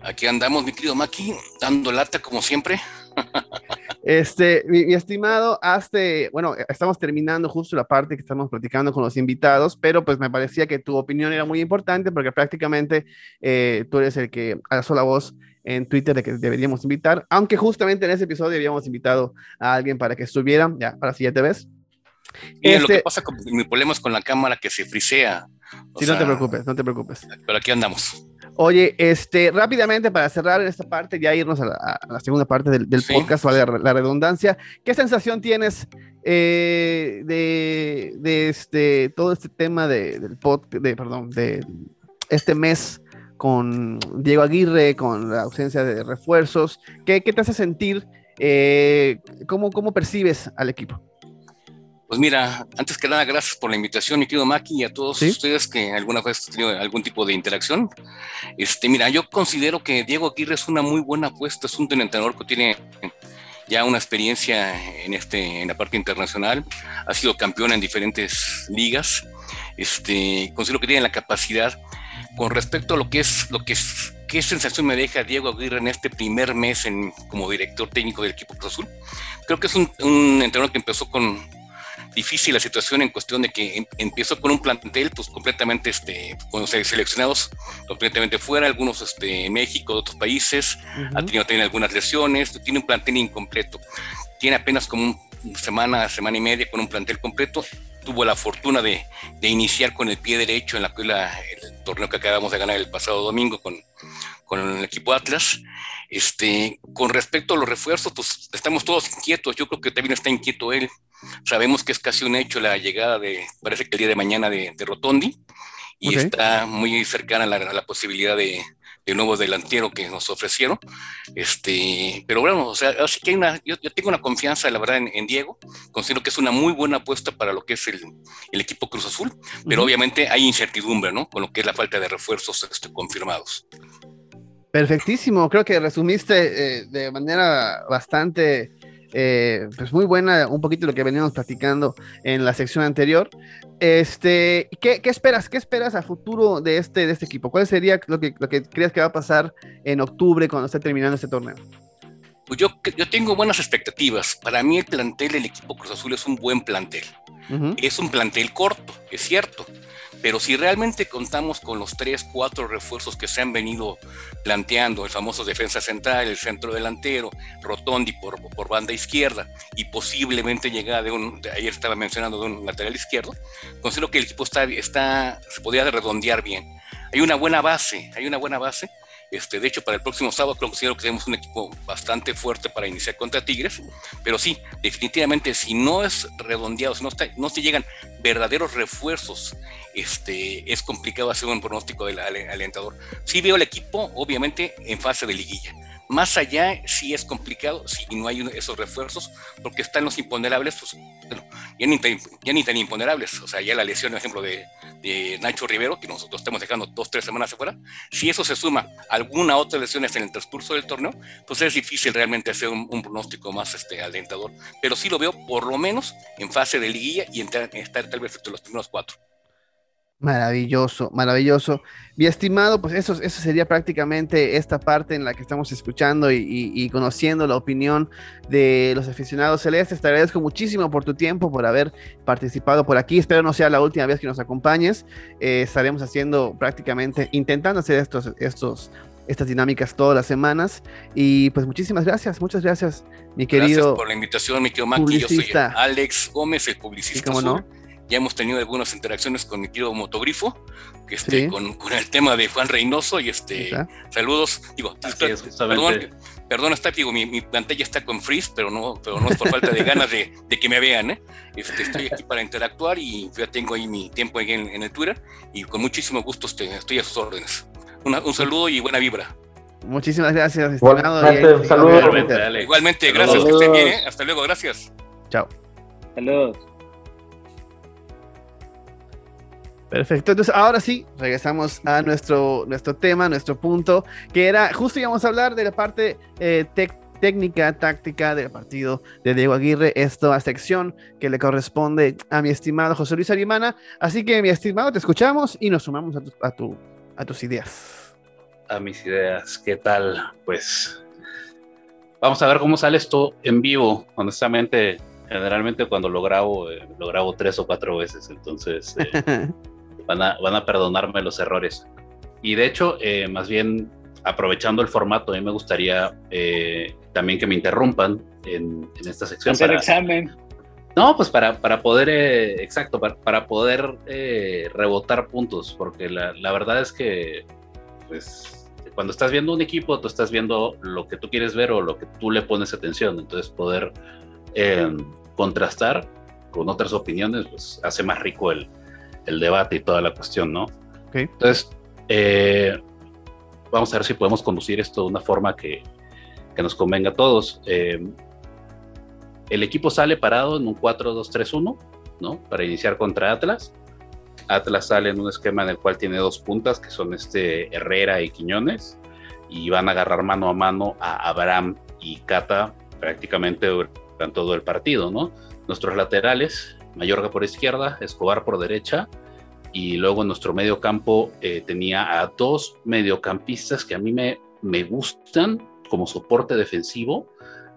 Aquí andamos, mi querido Maki, dando lata como siempre. Este, mi, estimado, hasta, bueno, estamos terminando justo la parte que estamos platicando con los invitados, pero pues me parecía que tu opinión era muy importante porque prácticamente eh, tú eres el que alzó la voz en Twitter de que deberíamos invitar, aunque justamente en ese episodio habíamos invitado a alguien para que estuviera, ya, ahora sí ya te ves. Mira, lo que este pasa con mi problema es con la cámara que se frisea. Sí, no te preocupes, no te preocupes. Pero aquí andamos. Oye, este, rápidamente para cerrar esta parte, ya irnos a la, segunda parte del, podcast, vale la redundancia, ¿qué sensación tienes eh, de, este, todo este tema de, del podcast, de, perdón, de este mes con Diego Aguirre, con la ausencia de refuerzos? ¿Qué, qué te hace sentir? Eh, ¿cómo, ¿Cómo percibes al equipo? Pues mira, antes que nada, gracias por la invitación, mi querido Maki, y a todos ustedes que alguna vez han tenido algún tipo de interacción. Este, mira, yo considero que Diego Aguirre es una muy buena apuesta, es un entrenador que tiene ya una experiencia en, este, en la parte internacional, ha sido campeón en diferentes ligas, este, considero que tiene la capacidad con respecto a lo que es, lo que es, qué sensación me deja Diego Aguirre en este primer mes en, como director técnico del equipo Cruz Azul. Creo que es un, un entrenador que empezó con difícil la situación en cuestión de que em, empezó con un plantel pues completamente este con seleccionados completamente fuera algunos este México de otros países ha tenido también algunas lesiones tiene un plantel incompleto tiene apenas como una semana semana y media con un plantel completo tuvo la fortuna de, de iniciar con el pie derecho en la, la, el torneo que acabamos de ganar el pasado domingo con, con el equipo Atlas este, con respecto a los refuerzos, pues estamos todos inquietos. Yo creo que también está inquieto él. Sabemos que es casi un hecho la llegada de, parece que el día de mañana de, Rotondi, y está muy cercana a la, posibilidad de, de, nuevo delantero que nos ofrecieron. Este, pero bueno, o sea, así que hay una, yo, tengo una confianza, la verdad, en, Diego. Considero que es una muy buena apuesta para lo que es el, el equipo Cruz Azul, pero obviamente hay incertidumbre, ¿no? Con lo que es la falta de refuerzos este, confirmados. Perfectísimo, creo que resumiste eh, de manera bastante, eh, pues muy buena, un poquito lo que veníamos platicando en la sección anterior. Este, ¿qué, esperas? ¿Qué esperas a futuro de este, de este equipo? ¿Cuál sería lo que, lo que crees que va a pasar en octubre cuando esté terminando este torneo? Pues yo, yo tengo buenas expectativas. Para mí el plantel del equipo Cruz Azul es un buen plantel. Es un plantel corto, es cierto pero si realmente contamos con los tres, cuatro refuerzos que se han venido planteando, el famoso defensa central, el centro delantero, Rotondi por, banda izquierda y posiblemente llegada de un, ayer estaba mencionando, de un lateral izquierdo, considero que el equipo está, está, se podría redondear bien. Hay una buena base, hay una buena base este, de hecho, para el próximo sábado considero que tenemos un equipo bastante fuerte para iniciar contra Tigres, pero sí, definitivamente si no es redondeado, si no, está, no se llegan verdaderos refuerzos, este, es complicado hacer un pronóstico del alentador. Sí veo el equipo, obviamente, en fase de liguilla. Más allá sí es complicado si no hay esos refuerzos, porque están los imponderables, pues, bueno, ya ni, ya ni tan imponderables. O sea, ya la lesión, por ejemplo, de, Nacho Rivero, que nosotros estamos dejando dos, tres semanas afuera, si eso se suma a alguna otra lesiones en el transcurso del torneo, pues es difícil realmente hacer un, pronóstico más este, alentador. Pero sí lo veo por lo menos en fase de liguilla y entrar, estar tal vez entre los primeros cuatro. Maravilloso, maravilloso. Mi estimado, pues eso, eso sería prácticamente esta parte en la que estamos escuchando y, conociendo la opinión de los aficionados celestes. Te agradezco muchísimo por tu tiempo, por haber participado por aquí. Espero no sea la última vez que nos acompañes. Eh, estaremos haciendo prácticamente, intentando hacer estos, estos, estas dinámicas todas las semanas. Y pues muchísimas gracias, muchas gracias, mi querido. Gracias por la invitación, mi querido Maki. Yo soy Alex Gómez, el publicista. ¿Cómo no? Ya hemos tenido algunas interacciones con mi querido Motogrifo, que esté con, con, el tema de Juan Reynoso y este saludos. Digo, perdón, perdón, está, digo, mi, mi, pantalla está con freeze, pero no, pero no es por falta de ganas de, de que me vean, ¿eh? Este, estoy aquí para interactuar y ya tengo ahí mi tiempo en, en el Twitter y con muchísimo gusto estoy, estoy a sus órdenes. un saludo y buena vibra. Muchísimas gracias, estimado. Igualmente, Igualmente gracias, que estén bien, ¿eh? Hasta luego, gracias. Chao. Saludos. Perfecto, entonces ahora sí, regresamos a nuestro, nuestro tema, nuestro punto, que era, justo íbamos a hablar de la parte eh, técnica, táctica del partido de Diego Aguirre, esta sección que le corresponde a mi estimado José Luis Arimana. Así que, mi estimado, te escuchamos y nos sumamos a, tu, a tus ideas. A mis ideas, ¿qué tal? Pues vamos a ver cómo sale esto en vivo. Honestamente, generalmente cuando lo grabo, eh, lo grabo tres o cuatro veces, entonces... Eh, van a, van a perdonarme los errores. Y de hecho, eh, más bien aprovechando el formato, a mí me gustaría eh, también que me interrumpan en, en esta sección. Hacer examen. No, pues para, para poder, eh, exacto, para, poder eh, rebotar puntos, porque la, la, verdad es que, pues, cuando estás viendo un equipo, tú estás viendo lo que tú quieres ver o lo que tú le pones atención, entonces poder eh, contrastar con otras opiniones, pues hace más rico el, el debate y toda la cuestión, ¿no? Entonces, vamos a ver si podemos conducir esto de una forma que, que nos convenga a todos el equipo sale parado en un 4-2-3-1, ¿no? Para iniciar contra Atlas. Atlas sale en un esquema en el cual tiene dos puntas, que son este Herrera y Quiñones, y van a agarrar mano a mano a Abraham y Cata prácticamente durante todo el partido, ¿no? Nuestros laterales, Mayorga por izquierda, Escobar por derecha, y luego en nuestro medio campo eh, tenía a dos mediocampistas que a mí me, me gustan como soporte defensivo,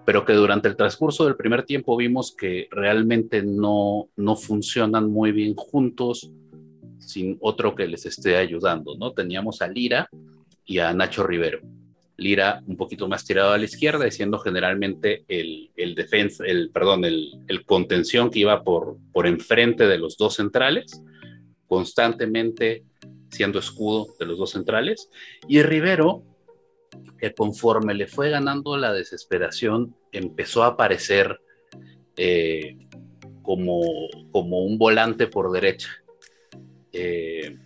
pero que durante el transcurso del primer tiempo vimos que realmente no, no funcionan muy bien juntos sin otro que les esté ayudando, ¿no? Teníamos a Lira y a Nacho Rivero. Lira un poquito más tirado a la izquierda, siendo generalmente el, el defensa, el, perdón, el, contención que iba por, por enfrente de los dos centrales, constantemente siendo escudo de los dos centrales, y Rivero que conforme le fue ganando la desesperación, empezó a aparecer eh, como, como un volante por derecha. Eh,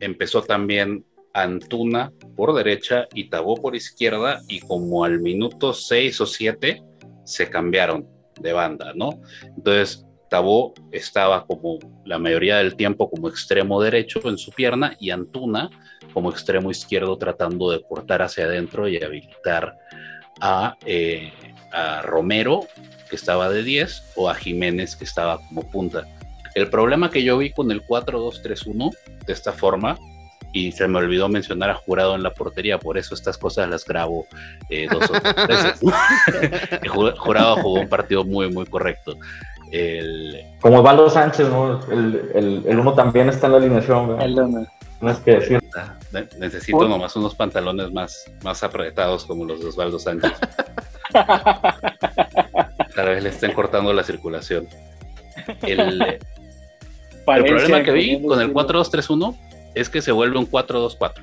empezó también Antuna por derecha y Tabó por izquierda y como al minuto 6 o 7 se cambiaron de banda, ¿no? Entonces Tabó estaba como la mayoría del tiempo como extremo derecho en su pierna y Antuna como extremo izquierdo tratando de cortar hacia adentro y habilitar a, eh, a Romero, que estaba de 10, o a Jiménez, que estaba como punta. El problema que yo vi con el 4-2-3-1 de esta forma, y se me olvidó mencionar a Jurado en la portería, por eso estas cosas las grabo eh, dos o tres veces. Jurado jugó un partido muy, muy correcto. El... Como Osvaldo Sánchez, ¿no? El, el, el, uno también está en la alineación. El uno. No es que decir. Necesito nomás unos pantalones más, más apretados como los de Osvaldo Sánchez. Tal vez le estén cortando la circulación. El, problema que vi con el 4-2-3-1 es que se vuelve un 4-2-4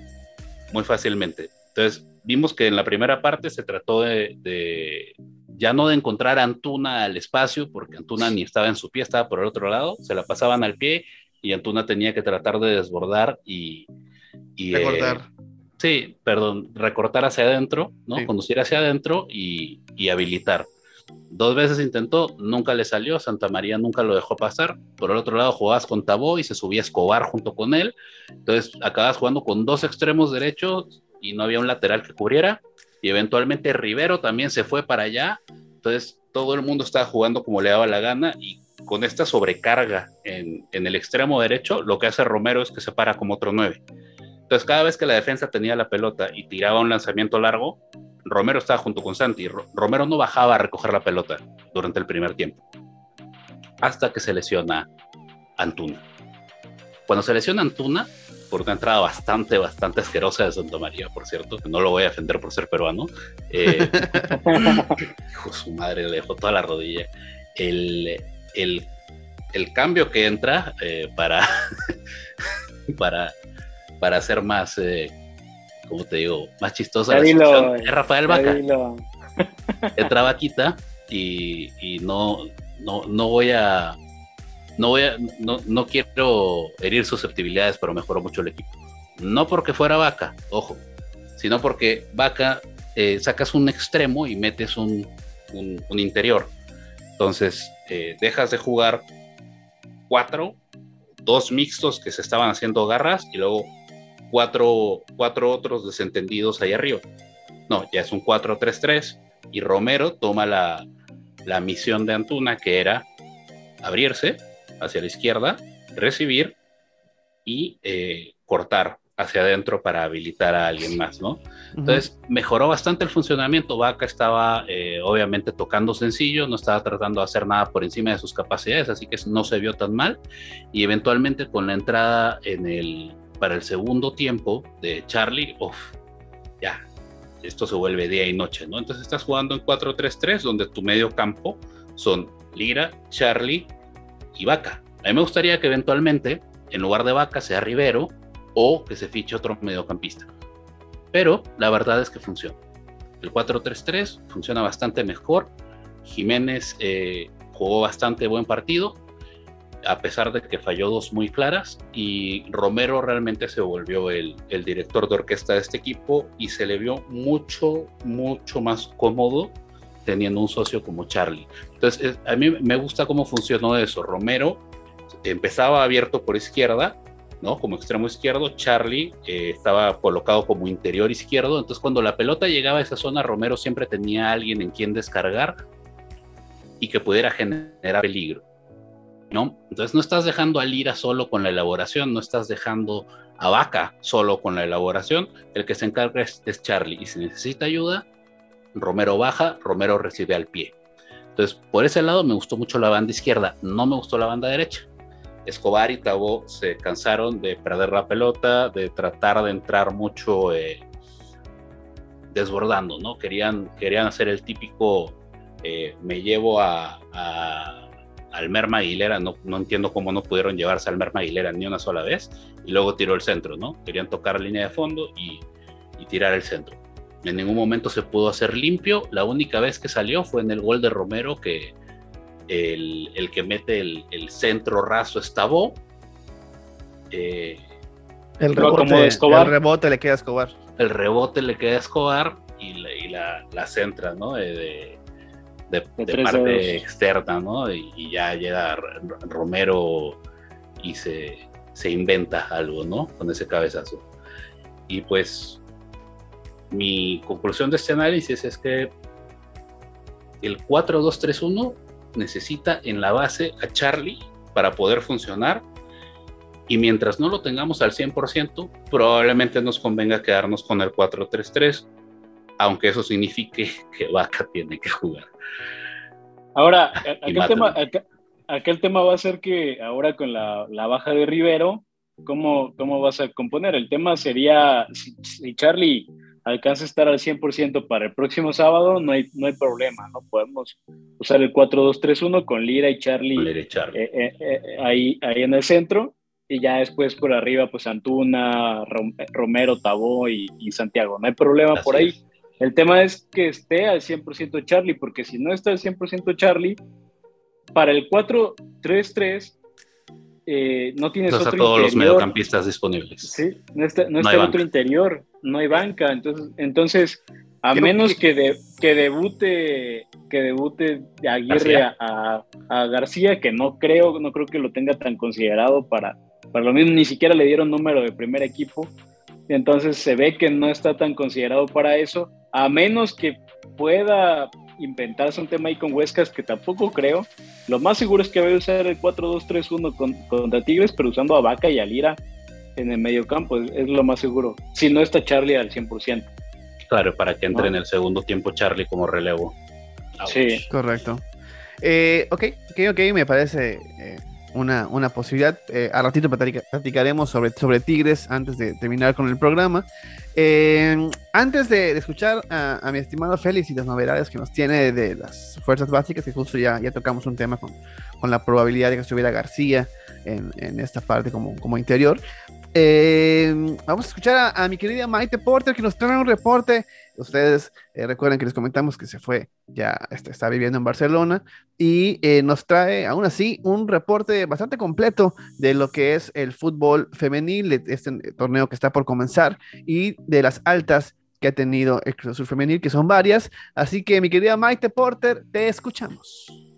muy fácilmente. Entonces, vimos que en la primera parte se trató de, ya no de encontrar a Antuna al espacio, porque Antuna ni estaba en su pie, estaba por el otro lado, se la pasaban al pie y Antuna tenía que tratar de desbordar y... y Recortar. sí, perdón, recortar hacia adentro, ¿no? Conducir hacia adentro y, y, habilitar. Dos veces intentó, nunca le salió, Santa María nunca lo dejó pasar. Por el otro lado jugabas con Tabó y se subía Escobar junto con él. Entonces acabas jugando con dos extremos derechos y no había un lateral que cubriera. Y eventualmente Rivero también se fue para allá. Entonces todo el mundo estaba jugando como le daba la gana y con esta sobrecarga en, el extremo derecho, lo que hace Romero es que se para como otro 9. Entonces, cada vez que la defensa tenía la pelota y tiraba un lanzamiento largo, Romero estaba junto con Santi. Romero no bajaba a recoger la pelota durante el primer tiempo, hasta que se lesiona Antuna. Cuando se lesiona Antuna, por una entrada bastante, bastante asquerosa de Santa María, por cierto, que no lo voy a defender por ser peruano. Eh, hijo su madre, le dejó toda la rodilla. El, el, cambio que entra eh, para, para, para hacer más, eh, como te digo, más chistosa la situación, es Rafael Vaca. Entra Vaquita y, y no, no, no voy a no voy a, no, no, quiero herir susceptibilidades, pero mejoró mucho el equipo. No porque fuera vaca, ojo, sino porque vaca eh, sacas un extremo y metes un, un, un interior. Entonces, eh, dejas de jugar cuatro, dos mixtos que se estaban haciendo garras y luego cuatro, cuatro otros desentendidos ahí arriba. No, ya es un 4-3-3 y Romero toma la, la misión de Antuna que era abrirse hacia la izquierda, recibir y eh, cortar hacia adentro para habilitar a alguien más, ¿no? Entonces, mejoró bastante el funcionamiento. Vaca estaba eh, obviamente tocando sencillo, no estaba tratando de hacer nada por encima de sus capacidades, así que no se vio tan mal. Y eventualmente con la entrada en el, para el segundo tiempo de Charlie, uff, ya, esto se vuelve día y noche, ¿no? Entonces estás jugando en 4-3-3, donde tu medio campo son Lira, Charlie y Vaca. A mí me gustaría que eventualmente, en lugar de Vaca, sea Rivero o que se fiche otro mediocampista. Pero la verdad es que funciona. El 4-3-3 funciona bastante mejor. Jiménez eh, jugó bastante buen partido, a pesar de que falló dos muy claras. Y Romero realmente se volvió el, director de orquesta de este equipo y se le vio mucho, mucho más cómodo teniendo un socio como Charlie. Entonces, a mí me gusta cómo funcionó eso. Romero empezaba abierto por izquierda, ¿no? Como extremo izquierdo, Charlie eh, estaba colocado como interior izquierdo, entonces cuando la pelota llegaba a esa zona, Romero siempre tenía a alguien en quien descargar y que pudiera generar peligro, ¿no? Entonces no estás dejando a Lira solo con la elaboración, no estás dejando a Vaca solo con la elaboración, el que se encarga es, Charlie y si necesita ayuda, Romero baja, Romero recibe al pie. Entonces, por ese lado me gustó mucho la banda izquierda, no me gustó la banda derecha. Escobar y Tabó se cansaron de perder la pelota, de tratar de entrar mucho eh, desbordando, ¿no? Querían, querían hacer el típico eh, me llevo a, Merma Aguilera, no, no, entiendo cómo no pudieron llevarse al Merma Aguilera ni una sola vez, y luego tiró el centro, ¿no? Querían tocar la línea de fondo y, y tirar el centro. En ningún momento se pudo hacer limpio, la única vez que salió fue en el gol de Romero que el, que mete el, centro raso es eh, el, rebote, el rebote le queda a Escobar. El rebote le queda a Escobar y la, la, centra, ¿no? De, de, parte externa, ¿no? Y, ya llega Romero y se, se inventa algo, ¿no? Con ese cabezazo. Y pues mi conclusión de este análisis es que el 4-2-3-1 necesita en la base a Charlie para poder funcionar. Y mientras no lo tengamos al 100%, probablemente nos convenga quedarnos con el 4-3-3, aunque eso signifique que Vaca tiene que jugar. Ahora, aquel tema, aquel, tema, va a ser que ahora con la, baja de Rivero, ¿cómo, ¿cómo vas a componer? El tema sería si Charlie alcanza a estar al 100% para el próximo sábado, no hay, no hay problema, ¿no? Podemos usar el 4-2-3-1 con Lira y Charlie, eh, eh, eh, ahí, ahí en el centro y ya después por arriba, pues Antuna, Romero, Tabó y, Santiago. No hay problema por ahí. El tema es que esté al 100% Charlie, porque si no está al 100% Charlie, para el 4-3-3 eh, no tienes otro todos los mediocampistas disponibles. Sí, no está, no el otro interior, no hay banca. Entonces, entonces a menos que, que debute que debute Aguirre a, a, García, que no creo, no creo que lo tenga tan considerado para, para lo mismo, ni siquiera le dieron número de primer equipo. Entonces se ve que no está tan considerado para eso, a menos que pueda inventarse un tema ahí con Huescas que tampoco creo. Lo más seguro es que vaya a usar el 4-2-3-1 con, contra Tigres, pero usando a Vaca y a Lira en el medio campo, es, lo más seguro. Si no está Charlie al 100%. Claro, para que entre en el segundo tiempo Charlie como relevo. Sí. Correcto. Eh, ok, ok, ok, me parece eh, una, una, posibilidad. Eh, a ratito platicaremos sobre, sobre Tigres antes de terminar con el programa. Eh, antes de, escuchar a, mi estimado Félix y las novedades que nos tiene de las fuerzas básicas, que justo ya, ya tocamos un tema con, con la probabilidad de que estuviera García en, en esta parte como, como interior, eh, vamos a escuchar a, mi querida Maite Porter que nos trae un reporte. Ustedes eh, recuerden que les comentamos que se fue, ya está, está viviendo en Barcelona y eh, nos trae aún así un reporte bastante completo de lo que es el fútbol femenil, este torneo que está por comenzar y de las altas que ha tenido el Cruz femenil, que son varias. Así que mi querida Maite Porter, te escuchamos.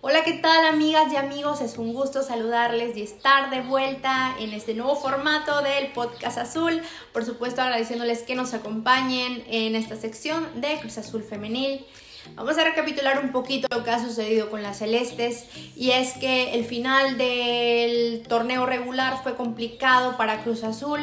Hola, ¿qué tal amigas y amigos? Es un gusto saludarles y estar de vuelta en este nuevo formato del Podcast Azul. Por supuesto, agradeciéndoles que nos acompañen en esta sección de Cruz Azul Femenil. Vamos a recapitular un poquito lo que ha sucedido con las Celestes y es que el final del torneo regular fue complicado para Cruz Azul,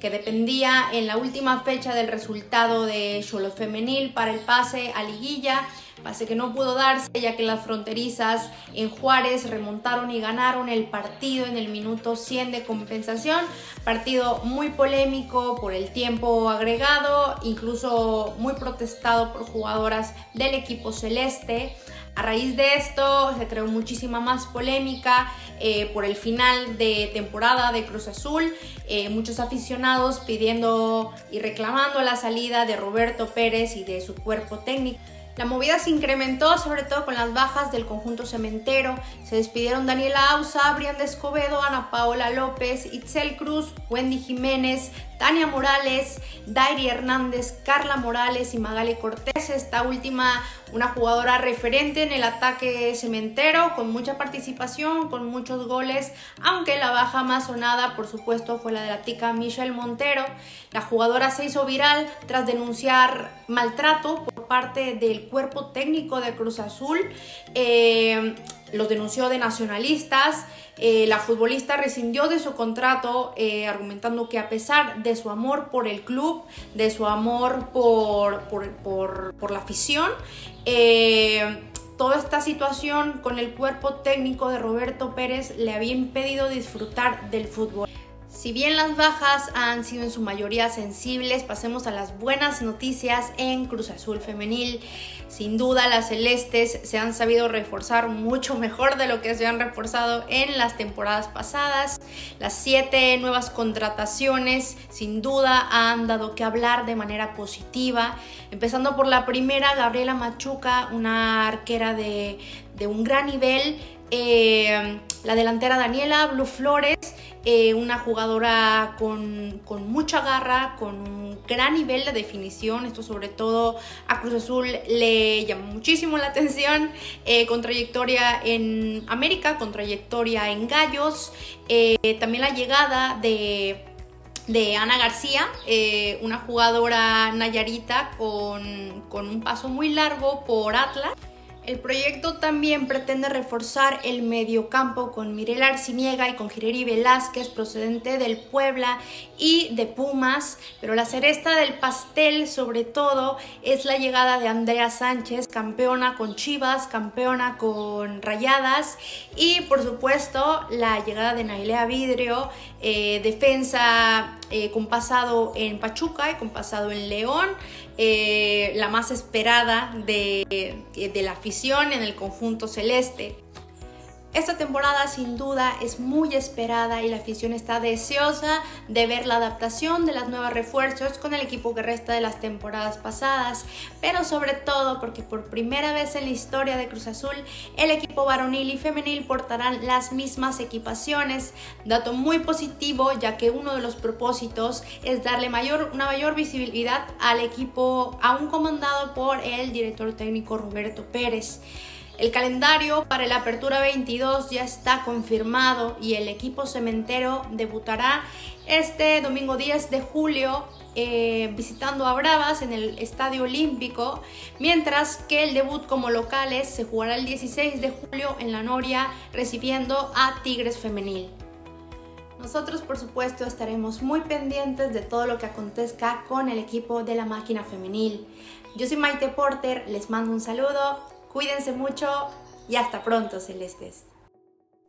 que dependía en la última fecha del resultado de Cholo Femenil para el pase a liguilla pase que no pudo darse ya que las fronterizas en Juárez remontaron y ganaron el partido en el minuto 100 de compensación, partido muy polémico por el tiempo agregado, incluso muy protestado por jugadoras del equipo celeste. A raíz de esto se creó muchísima más polémica eh, por el final de temporada de Cruz Azul, eh, muchos aficionados pidiendo y reclamando la salida de Roberto Pérez y de su cuerpo técnico. La movida se incrementó sobre todo con las bajas del conjunto cementero. Se despidieron Daniela Ausa, Brian de Escobedo, Ana Paola López, Itzel Cruz, Wendy Jiménez, Tania Morales, Dairi Hernández, Carla Morales y Magali Cortés. Esta última, una jugadora referente en el ataque cementero, con mucha participación, con muchos goles, aunque la baja más sonada, por supuesto, fue la de la tica Michelle Montero. La jugadora se hizo viral tras denunciar maltrato por parte del cuerpo técnico de Cruz Azul. Eh, los denunció de nacionalistas. Eh, la futbolista rescindió de su contrato eh, argumentando que a pesar de su amor por el club, de su amor por, por, la afición, eh, toda esta situación con el cuerpo técnico de Roberto Pérez le había impedido disfrutar del fútbol. Si bien las bajas han sido en su mayoría sensibles, pasemos a las buenas noticias en Cruz Azul Femenil. Sin duda las celestes se han sabido reforzar mucho mejor de lo que se han reforzado en las temporadas pasadas. Las siete nuevas contrataciones sin duda han dado que hablar de manera positiva. Empezando por la primera, Gabriela Machuca, una arquera de, un gran nivel. Eh, la delantera Daniela Blue Flores eh, una jugadora con, mucha garra, con un gran nivel de definición, esto sobre todo a Cruz Azul le llamó muchísimo la atención, eh, con trayectoria en América, con trayectoria en Gallos, eh, también la llegada de de Ana García, una jugadora nayarita con, con, un paso muy largo por Atlas. El proyecto también pretende reforzar el mediocampo con Mirela Arciniega y con Gireri Velázquez procedente del Puebla y de Pumas, pero la cereza del pastel sobre todo es la llegada de Andrea Sánchez, campeona con Chivas, campeona con Rayadas y por supuesto la llegada de Nailea Vidrio, eh, defensa eh, con pasado en Pachuca y con pasado en León. Eh, la más esperada de, de la afición en el conjunto celeste. Esta temporada sin duda es muy esperada y la afición está deseosa de ver la adaptación de las nuevas refuerzos con el equipo que resta de las temporadas pasadas, pero sobre todo porque por primera vez en la historia de Cruz Azul el equipo varonil y femenil portarán las mismas equipaciones, dato muy positivo ya que uno de los propósitos es darle mayor, una mayor visibilidad al equipo aún comandado por el director técnico Roberto Pérez. El calendario para la Apertura 22 ya está confirmado y el equipo cementero debutará este domingo 10 de julio eh, visitando a Bravas en el Estadio Olímpico, mientras que el debut como locales se jugará el 16 de julio en la Noria recibiendo a Tigres Femenil. Nosotros por supuesto estaremos muy pendientes de todo lo que acontezca con el equipo de la máquina femenil. Yo soy Maite Porter, les mando un saludo Cuídense mucho y hasta pronto, Celestes.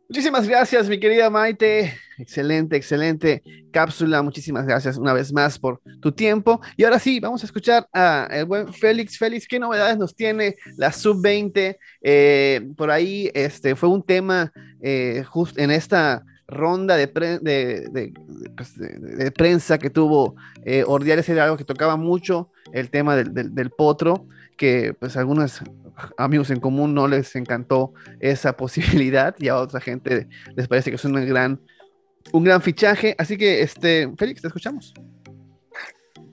Muchísimas gracias, mi querida Maite. Excelente, excelente cápsula. Muchísimas gracias una vez más por tu tiempo. Y ahora sí, vamos a escuchar a el buen Félix. Félix, ¿qué novedades nos tiene la sub-20? Eh, por ahí este, fue un tema eh, justo en esta ronda de, pues, de, prensa que tuvo eh, Ordiales, era algo que tocaba mucho, el tema del, potro que pues algunos amigos en común no les encantó esa posibilidad y a otra gente les parece que es un gran, un gran fichaje. Así que, este, Félix, te escuchamos.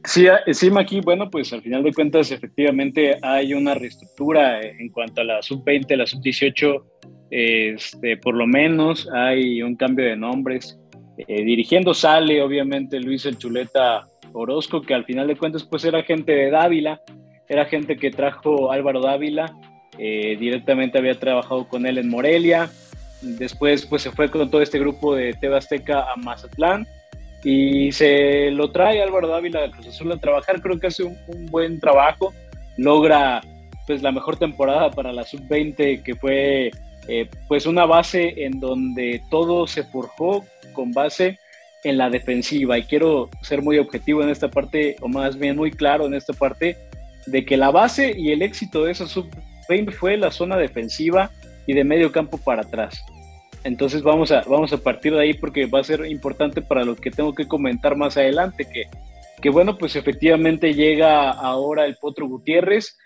Sí, eh, sí, Maki, bueno, pues al final de cuentas efectivamente hay una reestructura en cuanto a la sub-20, la sub-18, este, por lo menos hay un cambio de nombres. Eh, dirigiendo sale obviamente Luis El Chuleta Orozco, que al final de cuentas pues era gente de Dávila, era gente que trajo Álvaro Dávila, eh, directamente había trabajado con él en Morelia, después pues se fue con todo este grupo de Teba Azteca a Mazatlán y se lo trae Álvaro Dávila de Cruz Azul a trabajar, creo que hace un, buen trabajo, logra pues la mejor temporada para la sub-20 que fue eh, pues una base en donde todo se forjó con base en la defensiva y quiero ser muy objetivo en esta parte o más bien muy claro en esta parte de que la base y el éxito de esa sub fue la zona defensiva y de medio campo para atrás. Entonces vamos a, vamos a partir de ahí porque va a ser importante para lo que tengo que comentar más adelante, que, que bueno, pues efectivamente llega ahora el Potro Gutiérrez.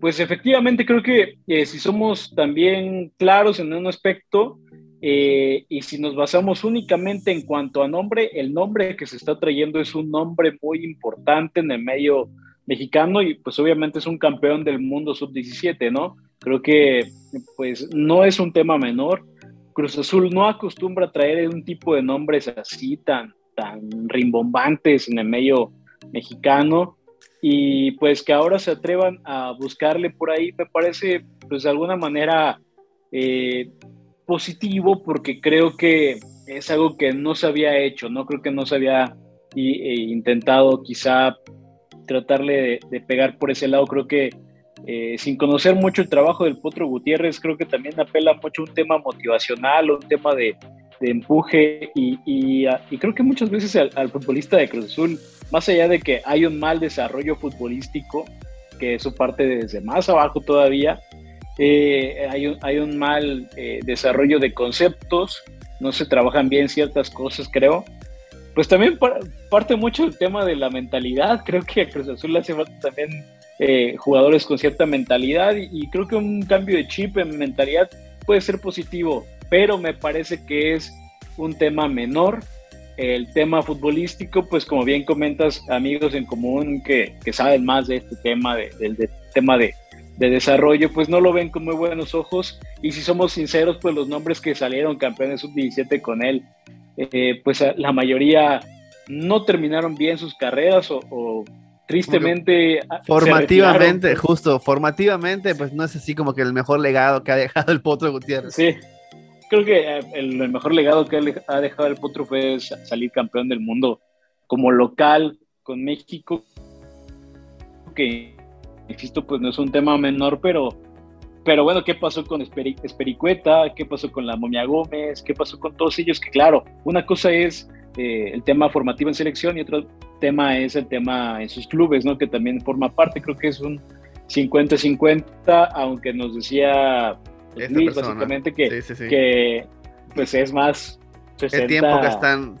Pues efectivamente creo que eh, si somos también claros en un aspecto eh, y si nos basamos únicamente en cuanto a nombre, el nombre que se está trayendo es un nombre muy importante en el medio mexicano y pues obviamente es un campeón del mundo sub-17, ¿no? Creo que pues no es un tema menor. Cruz Azul no acostumbra traer un tipo de nombres así tan, tan rimbombantes en el medio mexicano. Y pues que ahora se atrevan a buscarle por ahí me parece pues de alguna manera eh, positivo porque creo que es algo que no se había hecho, no creo que no se había e intentado quizá tratarle de, pegar por ese lado, creo que eh, sin conocer mucho el trabajo del Potro Gutiérrez, creo que también apela mucho un tema motivacional, un tema de, empuje y, creo que muchas veces al, futbolista de Cruz Azul, más allá de que hay un mal desarrollo futbolístico, que eso parte desde más abajo todavía, eh, hay, un, hay, un, mal eh, desarrollo de conceptos, no se trabajan bien ciertas cosas, creo. Pues también parte mucho el tema de la mentalidad, creo que a Cruz Azul hace falta también eh, jugadores con cierta mentalidad y, creo que un cambio de chip en mentalidad puede ser positivo, pero me parece que es un tema menor. El tema futbolístico, pues como bien comentas, amigos en común que, que saben más de este tema, del tema de, de desarrollo, pues no lo ven con muy buenos ojos. Y si somos sinceros, pues los nombres que salieron campeones sub-17 con él, eh, pues la mayoría no terminaron bien sus carreras o tristemente. Formativamente, justo, formativamente, pues no es así como que el mejor legado que ha dejado el Potro Gutiérrez. Sí, creo que eh, el, mejor legado que ha dejado el Potro fue salir campeón del mundo como local con México, que insisto, pues no es un tema menor, pero, pero bueno, ¿qué pasó con Espericueta? ¿Qué pasó con la Momia Gómez? ¿Qué pasó con todos ellos? Que claro, una cosa es eh, el tema formativo en selección y otro tema es el tema en sus clubes, ¿no? Que también forma parte, creo que es un 50-50, aunque nos decía Luis básicamente que, que pues es más 60, el tiempo que están.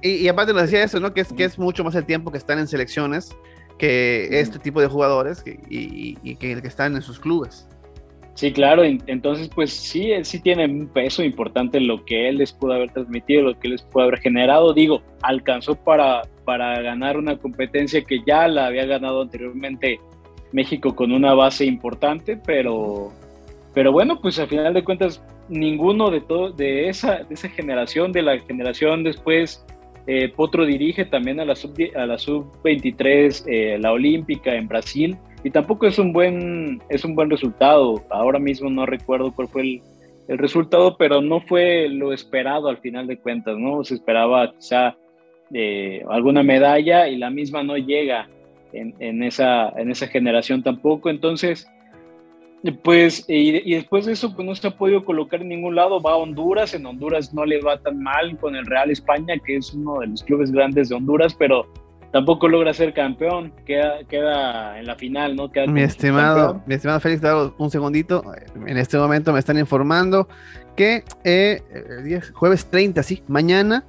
Y, aparte nos decía eso, ¿no? Que es, que es mucho más el tiempo que están en selecciones que este tipo de jugadores y, y, que el que están en sus clubes. Sí, claro, entonces pues sí, sí tiene un peso importante lo que él les pudo haber transmitido, lo que él les pudo haber generado. Digo, alcanzó para, para ganar una competencia que ya la había ganado anteriormente México con una base importante, pero, pero bueno, pues al final de cuentas ninguno de, todo, de, esa, de esa generación, de la generación después, eh, Potro dirige también a la sub-23, a la sub eh, la olímpica en Brasil y tampoco es un buen, es un buen resultado. Ahora mismo no recuerdo cuál fue el, el resultado, pero no fue lo esperado al final de cuentas, ¿no? Se esperaba quizá eh, alguna medalla y la misma no llega en, en, esa, en esa generación tampoco. Entonces, pues, y, y, después de eso, pues no se ha podido colocar en ningún lado. Va a Honduras, en Honduras no le va tan mal con el Real España, que es uno de los clubes grandes de Honduras, pero tampoco logra ser campeón, queda, queda en la final, ¿no? mi estimado, mi estimado Félix, un segundito. En este momento me están informando que eh, jueves 30, sí, mañana,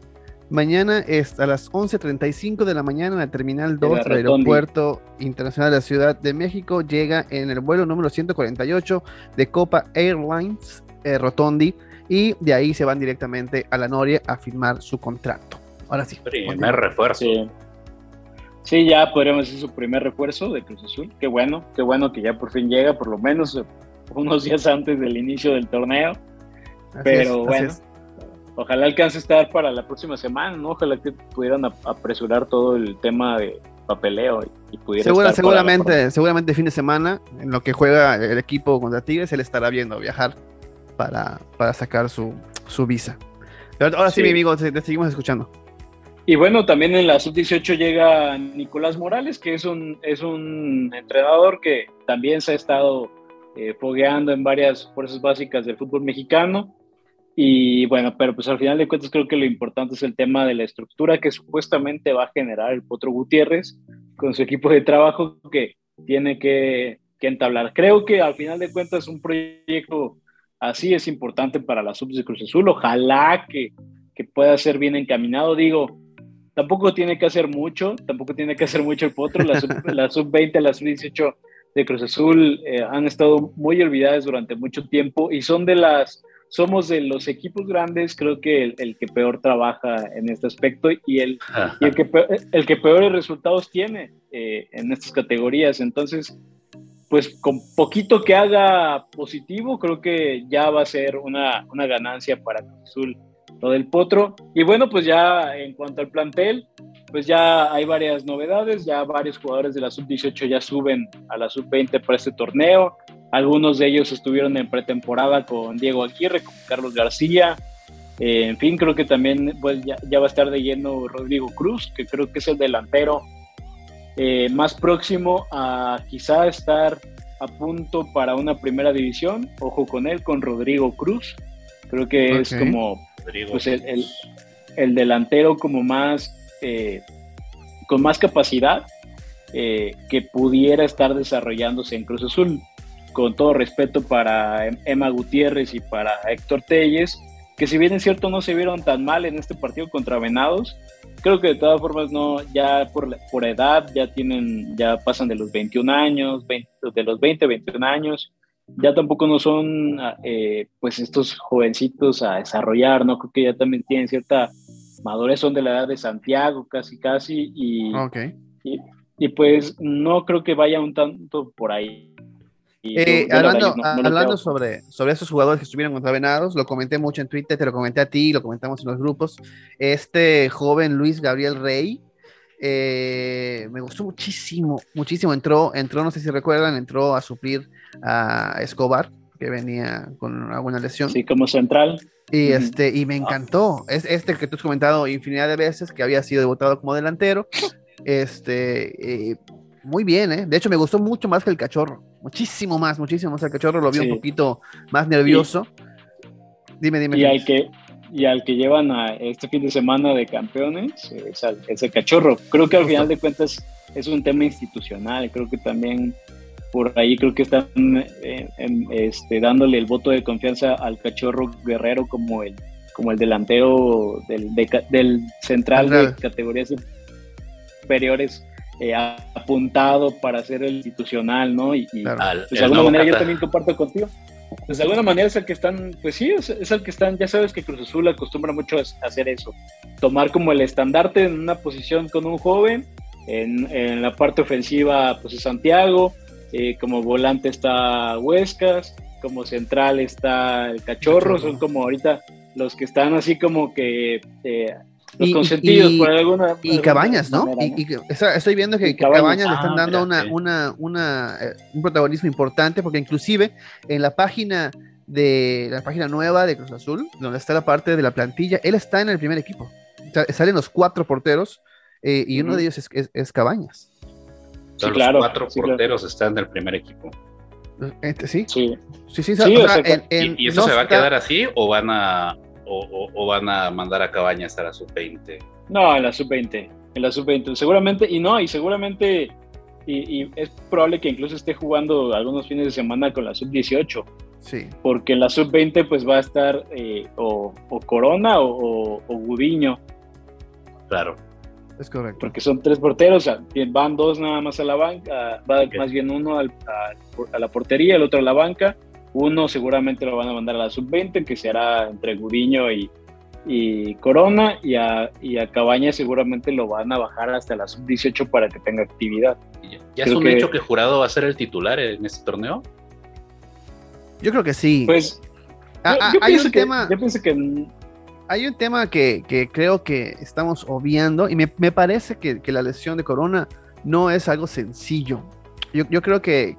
mañana es a las 11.35 de la mañana en la Terminal 2 del Aeropuerto Internacional de la Ciudad de México. Llega en el vuelo número 148 de Copa Airlines eh, Rotondi y de ahí se van directamente a la Noria a firmar su contrato. Ahora sí. Primer refuerzo. Sí, ya podríamos decir su primer refuerzo de Cruz Azul. Qué bueno, qué bueno que ya por fin llega, por lo menos eh, unos días antes del inicio del torneo. Pero bueno, ojalá alcance a estar para la próxima semana, ¿no? Ojalá que pudieran apresurar todo el tema de papeleo y, pudiera estar seguramente, seguramente fin de semana, en lo que juega el equipo contra Tigres, él estará viendo viajar para, para sacar su, su visa. Pero ahora sí, mi amigo, te seguimos escuchando. Y bueno, también en la sub-18 llega Nicolás Morales, que es un, es un entrenador que también se ha estado eh, fogueando en varias fuerzas básicas del fútbol mexicano. Y bueno, pero pues al final de cuentas creo que lo importante es el tema de la estructura que supuestamente va a generar el Potro Gutiérrez con su equipo de trabajo que tiene que que entablar. Creo que al final de cuentas un proyecto así es importante para la sub de Cruz Azul. Ojalá que, que pueda ser bien encaminado. Digo, tampoco tiene que hacer mucho, tampoco tiene que hacer mucho el potro. La sub-20, la sub-18 de Cruz Azul eh, han estado muy olvidadas durante mucho tiempo y son de las, somos de los equipos grandes, creo que el, que peor trabaja en este aspecto y el, el, que, peor, el que peores resultados tiene eh, en estas categorías. Entonces, pues con poquito que haga positivo, creo que ya va a ser una, una ganancia para Azul lo del Potro. Y bueno, pues ya en cuanto al plantel, pues ya hay varias novedades, ya varios jugadores de la sub-18 ya suben a la sub-20 para este torneo. Algunos de ellos estuvieron en pretemporada con Diego Aguirre, con Carlos García. Eh, en fin, creo que también pues, ya, va a estar de lleno Rodrigo Cruz, que creo que es el delantero eh, más próximo a quizá estar a punto para una primera división. Ojo con él, con Rodrigo Cruz. Creo que es como pues el, el, delantero como más, eh, con más capacidad eh, que pudiera estar desarrollándose en Cruz Azul. Con todo respeto para Emma Gutiérrez y para Héctor Telles, que si bien es cierto no se vieron tan mal en este partido contra Venados, creo que de todas formas no, ya por, por edad ya tienen, ya pasan de los 21 años, de los 20, 21 años, ya tampoco no son eh, pues estos jovencitos a desarrollar, ¿no? Creo que ya también tienen cierta madurez, son de la edad de Santiago casi casi y, y, pues no creo que vaya un tanto por ahí. Eh, hablando, hablando sobre, sobre esos jugadores que estuvieron contra Venados, lo comenté mucho en Twitter, te lo comenté a ti, lo comentamos en los grupos. Este joven Luis Gabriel Rey, eh, me gustó muchísimo, muchísimo. Entró, entró, no sé si recuerdan, entró a suplir a Escobar, que venía con alguna lesión. Sí, como central. Y, este, y me encantó. Es este que tú has comentado infinidad de veces, que había sido debutado como delantero. Este, eh, muy bien, ¿eh? De hecho, me gustó mucho más que el cachorro. Muchísimo más, muchísimo más. El cachorro lo vi un poquito más nervioso. Dime, dime. Y hay que, y al que llevan a este fin de semana de campeones es, el cachorro. Creo que al final de cuentas es un tema institucional, creo que también por ahí creo que están eh, este, dándole el voto de confianza al cachorro guerrero como el, como el delantero del, del central de categorías superiores eh, apuntado para ser el institucional, ¿no? Y, pues, de alguna manera yo también comparto contigo. Pues de alguna manera es el que están, pues sí, es, el que están, ya sabes que Cruz Azul acostumbra mucho a hacer eso, tomar como el estandarte en una posición con un joven, en, la parte ofensiva pues es Santiago, eh, como volante está Huescas, como central está el Cachorro, son como ahorita los que están así como que eh, los y, consentidos por alguna. Y Cabañas, ¿no? Y, estoy viendo que, Cabañas, le están ah, dando una, una, una, eh, un protagonismo importante, porque inclusive en la página de la página nueva de Cruz Azul, donde está la parte de la plantilla, él está en el primer equipo. salen los cuatro porteros eh, y uno de ellos es, es, Cabañas. Sí, los cuatro porteros están en el primer equipo. Este, sí. Sí, sí. sí, ¿Y, eso se va a quedar así o van a, o, van a mandar a Cabañas a la sub-20? No, en la sub-20, en la sub-20, seguramente, y no, y seguramente, y, es probable que incluso esté jugando algunos fines de semana con la sub-18. Sí. Porque en la sub-20 pues va a estar eh, o, Corona o, Gudiño. Claro. Es correcto. Porque son tres porteros, van dos nada más a la banca, va más bien uno a, a la portería, el otro a la banca uno seguramente lo van a mandar a la sub-20, que se hará entre Gudiño y, y Corona, y a, y a Cabaña seguramente lo van a bajar hasta la sub-18 para que tenga actividad. ¿Ya, es un hecho que Jurado va a ser el titular en este torneo? Yo creo que sí. Pues ah, ah, hay un tema. Yo pienso que hay un tema que, que, creo que estamos obviando y me, me parece que, que, la lesión de Corona no es algo sencillo. Yo, creo que,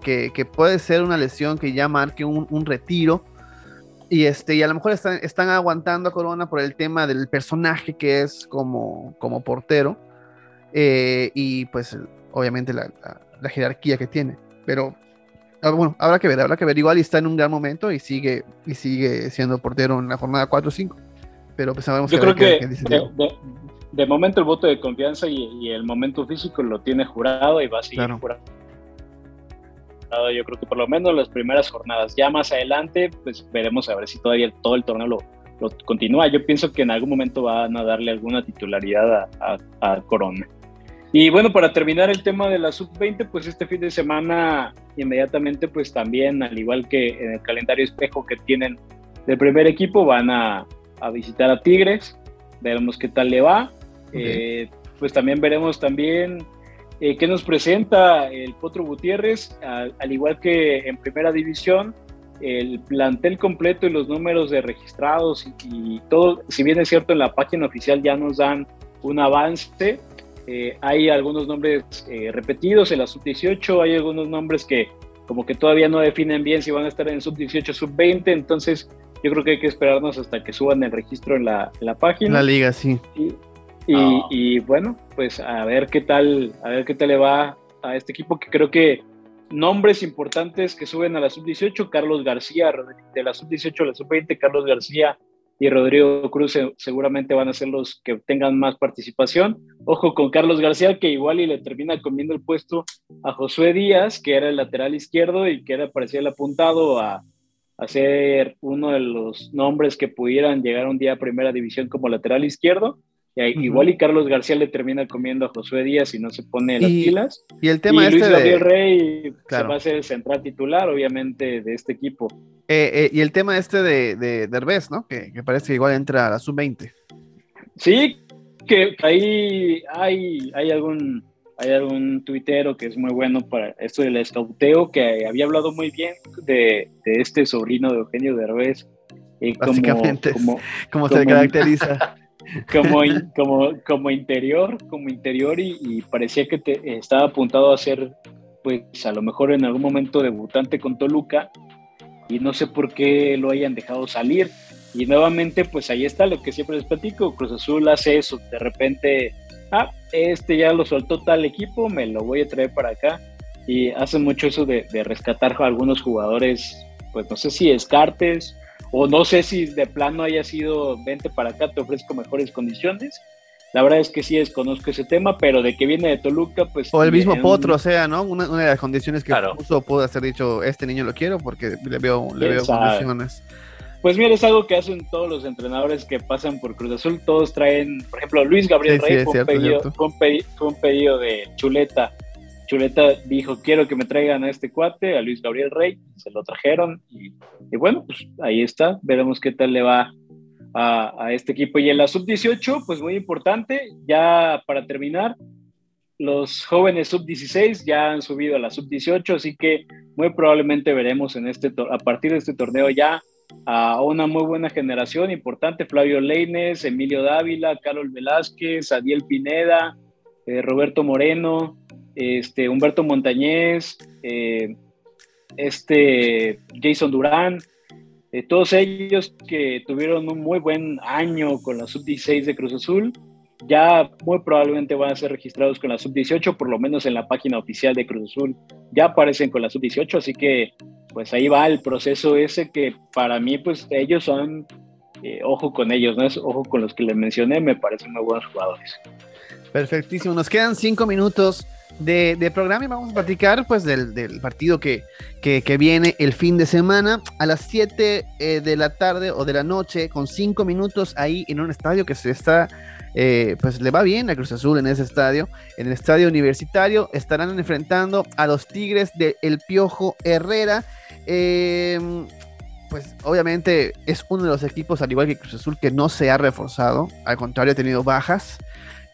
puede ser una lesión que ya marque un, retiro. Y, este, y a lo mejor están, están, aguantando a Corona por el tema del personaje que es como, como portero. Eh, y pues obviamente la, jerarquía que tiene. Pero ah, bueno, habrá que ver, habrá que ver. Igual está en un gran momento y sigue, y sigue siendo portero en la jornada 4 o 5. Pero pues sabemos Yo creo que de, momento el voto de confianza y, el momento físico lo tiene jurado y va a seguir jurado asegurado, yo creo que por lo menos las primeras jornadas. Ya más adelante, pues veremos a ver si todavía todo el torneo lo, continúa. Yo pienso que en algún momento van a darle alguna titularidad a, Corona. Y bueno, para terminar el tema de la sub-20, pues este fin de semana inmediatamente, pues también, al igual que en el calendario espejo que tienen del primer equipo, van a, visitar a Tigres, veremos qué tal le va. Eh, pues también veremos también eh, qué nos presenta el Potro Gutiérrez, al, igual que en primera división, el plantel completo y los números de registrados y, todo, si bien es cierto en la página oficial ya nos dan un avance, eh, hay algunos nombres eh, repetidos en la sub-18, hay algunos nombres que como que todavía no definen bien si van a estar en sub-18, sub-20, entonces yo creo que hay que esperarnos hasta que suban el registro en la, en la página. La liga, sí. Y, bueno, pues a ver qué tal, a ver qué tal le va a este equipo que creo que nombres importantes que suben a la sub-18, Carlos García, de la sub-18 a la sub-20, Carlos García y Rodrigo Cruz seguramente van a ser los que tengan más participación. Ojo con Carlos García, que igual y le termina comiendo el puesto a Josué Díaz, que era el lateral izquierdo y que era parecía el apuntado a, a ser uno de los nombres que pudieran llegar un día a primera división como lateral izquierdo. Igual y Carlos García le termina comiendo a Josué Díaz y no se pone las pilas. Y el tema Luis este Gabriel Rey se va a ser el central titular, obviamente, de este equipo. Eh, eh, y el tema este de, de Derbez, ¿no? Que, parece que igual entra a la sub-20. Sí, que ahí hay, hay algún hay algún tuitero que es muy bueno para esto del escauteo, que había hablado muy bien de, este sobrino de Eugenio Derbez. Eh, Básicamente, como, se caracteriza. como, como, como interior, como interior y, parecía que te, estaba apuntado a ser, pues a lo mejor en algún momento debutante con Toluca y no sé por qué lo hayan dejado salir. Y nuevamente, pues ahí está lo que siempre les platico, Cruz Azul hace eso, de repente, ah, este ya lo soltó tal equipo, me lo voy a traer para acá. Y hace mucho eso de, de rescatar a algunos jugadores, pues no sé si Escartes o no sé si de plano haya sido vente para acá, te ofrezco mejores condiciones. La verdad es que sí desconozco ese tema, pero de que viene de Toluca, pues... O el mismo Potro, o sea, ¿no? Una, de las condiciones que claro. puso pudo haber dicho, este niño lo quiero porque le veo, le veo condiciones. Pues mira, es algo que hacen todos los entrenadores que pasan por Cruz Azul. Todos traen, por ejemplo, Luis Gabriel Rey fue, un pedido, de Chuleta Chuleta dijo, quiero que me traigan a este cuate, a Luis Gabriel Rey, se lo trajeron y, bueno, pues ahí está, veremos qué tal le va a, este equipo. Y en la sub-18, pues muy importante, ya para terminar, los jóvenes sub-16 ya han subido a la sub-18, así que muy probablemente veremos en este a partir de este torneo ya a una muy buena generación importante, Flavio Leines, Emilio Dávila, Carlos Velázquez, Adiel Pineda, eh, Roberto Moreno, este, Humberto Montañez, eh, este, Jason Durán, eh, todos ellos que tuvieron un muy buen año con la sub-16 de Cruz Azul, ya muy probablemente van a ser registrados con la sub-18, por lo menos en la página oficial de Cruz Azul, ya aparecen con la sub-18, así que pues ahí va el proceso ese que para mí pues ellos son, eh, ojo con ellos, ¿no? Es, ojo con los que les mencioné, me parecen muy buenos jugadores. Perfectísimo, nos quedan cinco minutos de, programa y vamos a platicar pues del, partido que, que, viene el fin de semana a las 7 eh, de la tarde o de la noche con 5 minutos ahí en un estadio que se está eh, pues le va bien a Cruz Azul en ese estadio, en el estadio universitario estarán enfrentando a los Tigres de El Piojo Herrera. Em, pues obviamente es uno de los equipos, al igual que Cruz Azul, que no se ha reforzado, al contrario ha tenido bajas.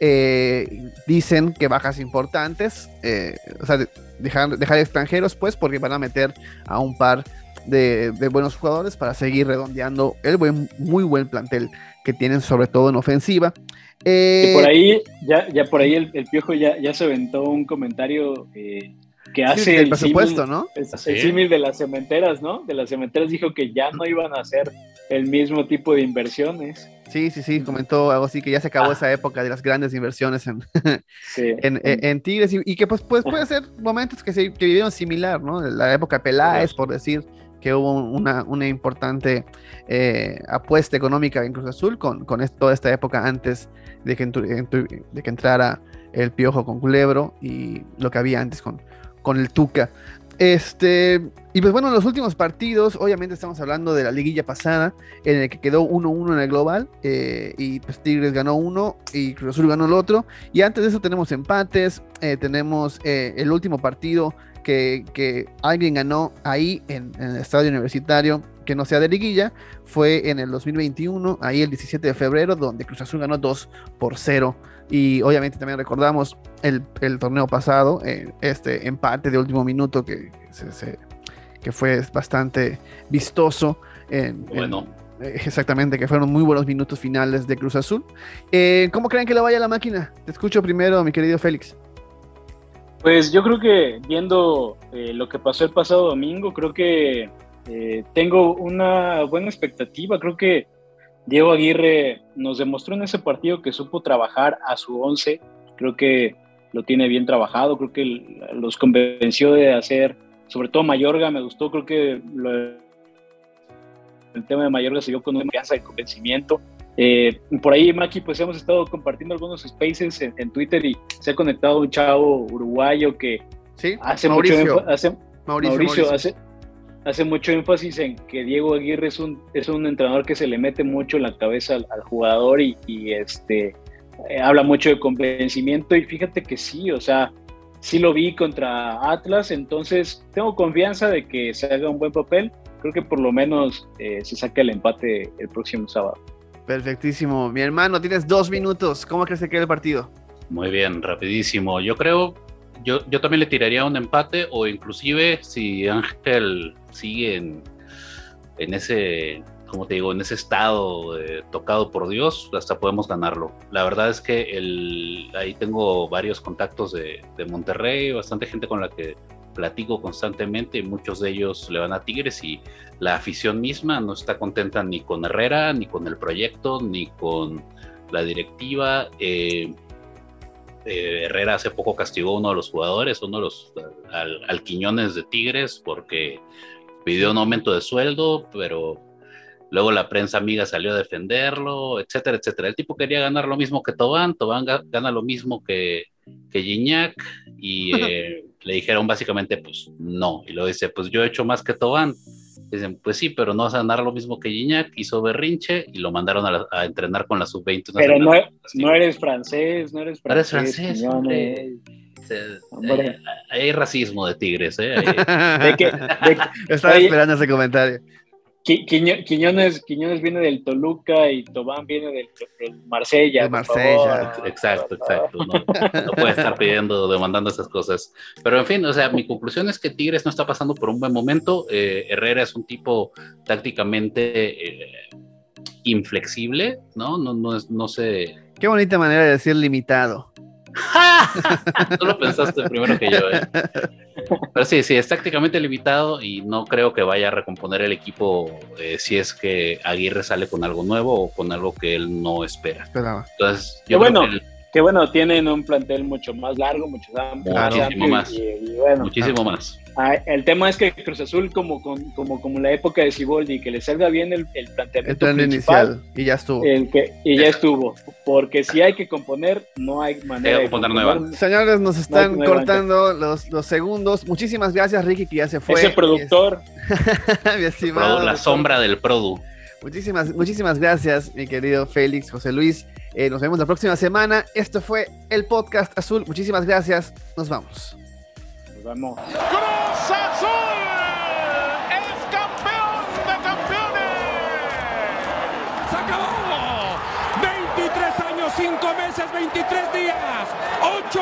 Eh, dicen que bajas importantes, eh, o sea, dejar, dejar, extranjeros, pues, porque van a meter a un par de, buenos jugadores para seguir redondeando el buen, muy buen plantel que tienen, sobre todo en ofensiva. y por eh, ahí, ya, ya por ahí el, Piojo ya, ya se aventó un comentario que hace el, presupuesto, ¿no? El, símil de las cementeras, ¿no? De las cementeras dijo que ya no iban a hacer el mismo tipo de inversiones. Sí, sí, sí, comentó algo así, que ya se acabó ah. esa época de las grandes inversiones en, en, Tigres y, que pues, pues, puede ser momentos que, se, que vivieron similar, ¿no? La época de Peláez, por decir que hubo una, una importante eh, apuesta económica en Cruz Azul con, con toda esta época antes de que, de que entrara el Piojo con Culebro y lo que había antes con, con el Tuca. Este, y pues bueno, los últimos partidos, obviamente estamos hablando de la liguilla pasada, en el que quedó 1-1 en el global, eh, y pues Tigres ganó uno y Cruz Azul ganó el otro. Y antes de eso tenemos empates, eh, tenemos eh, el último partido que, que, alguien ganó ahí en, en, el estadio universitario, que no sea de liguilla, fue en el 2021, ahí el 17 de febrero, donde Cruz Azul ganó 2 por 0 y obviamente también recordamos el, el torneo pasado, eh, este empate de último minuto que, se, se, que fue bastante vistoso. En, bueno. En, eh, exactamente, que fueron muy buenos minutos finales de Cruz Azul. Eh, ¿Cómo creen que le vaya la máquina? Te escucho primero, mi querido Félix. Pues yo creo que viendo eh, lo que pasó el pasado domingo, creo que tengo una buena expectativa. Creo que Diego Aguirre nos demostró en ese partido que supo trabajar a su once. Creo que lo tiene bien trabajado, creo que los convenció de hacer, sobre todo Mayorga, me gustó, creo que lo, el tema de Mayorga se dio con una confianza de convencimiento. Eh, por ahí, Maki, pues hemos estado compartiendo algunos spaces en, en, Twitter y se ha conectado un chavo uruguayo que ¿Sí? hace Mauricio. mucho hace, Mauricio, Mauricio, Mauricio. hace hace mucho énfasis en que Diego Aguirre es un, es un entrenador que se le mete mucho en la cabeza al, al jugador y, y este, eh, habla mucho de convencimiento y fíjate que sí, o sea, sí lo vi contra Atlas, entonces tengo confianza de que se haga un buen papel, creo que por lo menos eh, se saque el empate el próximo sábado. Perfectísimo, mi hermano, tienes dos minutos, ¿cómo crees que queda el partido? Muy bien, rapidísimo. Yo creo yo, yo, también le tiraría un empate o inclusive si Ángel sigue en, ese, como te digo, en ese estado eh, tocado por Dios, hasta podemos ganarlo. La verdad es que el, ahí tengo varios contactos de, de, Monterrey, bastante gente con la que platico constantemente y muchos de ellos le van a Tigres y la afición misma no está contenta ni con Herrera, ni con el proyecto, ni con la directiva. Eh, eh, Herrera hace poco castigó a uno de los jugadores, uno de los al, al, Quiñones de Tigres, porque pidió un aumento de sueldo, pero luego la prensa amiga salió a defenderlo, etcétera, etcétera. El tipo quería ganar lo mismo que Tobán, Tobán gana lo mismo que, que Gignac, y eh, le dijeron básicamente, pues no. Y luego dice, pues yo he hecho más que Tobán. Dicen, pues sí, pero no vas a ganar lo mismo que Gignac, hizo berrinche y lo mandaron a, la, a entrenar con la sub-20. Pero no, no, eres francés, no eres francés. No eres francés, hombre. Hombre. Eh, hay racismo de tigres, ¿eh? ¿De qué? De, Estaba oye, esperando ese comentario. Quiño, Quiñones, Quiñones viene del Toluca y Tobán viene del, del Marsella. De Marsella. Exacto, exacto. No, no, puede estar pidiendo, demandando esas cosas. Pero en fin, o sea, mi conclusión es que Tigres no está pasando por un buen momento. Eh, Herrera es un tipo tácticamente eh, inflexible, ¿no? No, no, no sé. Qué bonita manera de decir limitado. Tú lo pensaste primero que yo, ¿eh? Pero sí, sí, es tácticamente limitado y no creo que vaya a recomponer el equipo eh, si es que Aguirre sale con algo nuevo o con algo que él no espera. Esperaba. Entonces, yo bueno, que, el... que, bueno, tienen un plantel mucho más largo, mucho más claro. muchísimo más. Y, y bueno, muchísimo más. Ah, el tema es que Cruz Azul, como, como, como la época de Ciboldi, que le salga bien el, el planteamiento el plan inicial y ya estuvo. El que, y ya estuvo. Porque si hay que componer, no hay manera de componer nueva. Señores, nos están no cortando los, los, segundos. Muchísimas gracias, Ricky, que ya se fue. Ese productor. mi estimado. La sombra del Produ. Muchísimas, muchísimas gracias, mi querido Félix, José Luis. Eh, nos vemos la próxima semana. Esto fue el podcast azul. Muchísimas gracias. Nos vamos. Nos vemos. Cruz Azul es campeón de campeones. Se acabó. 23 años, 5 meses, 23 días.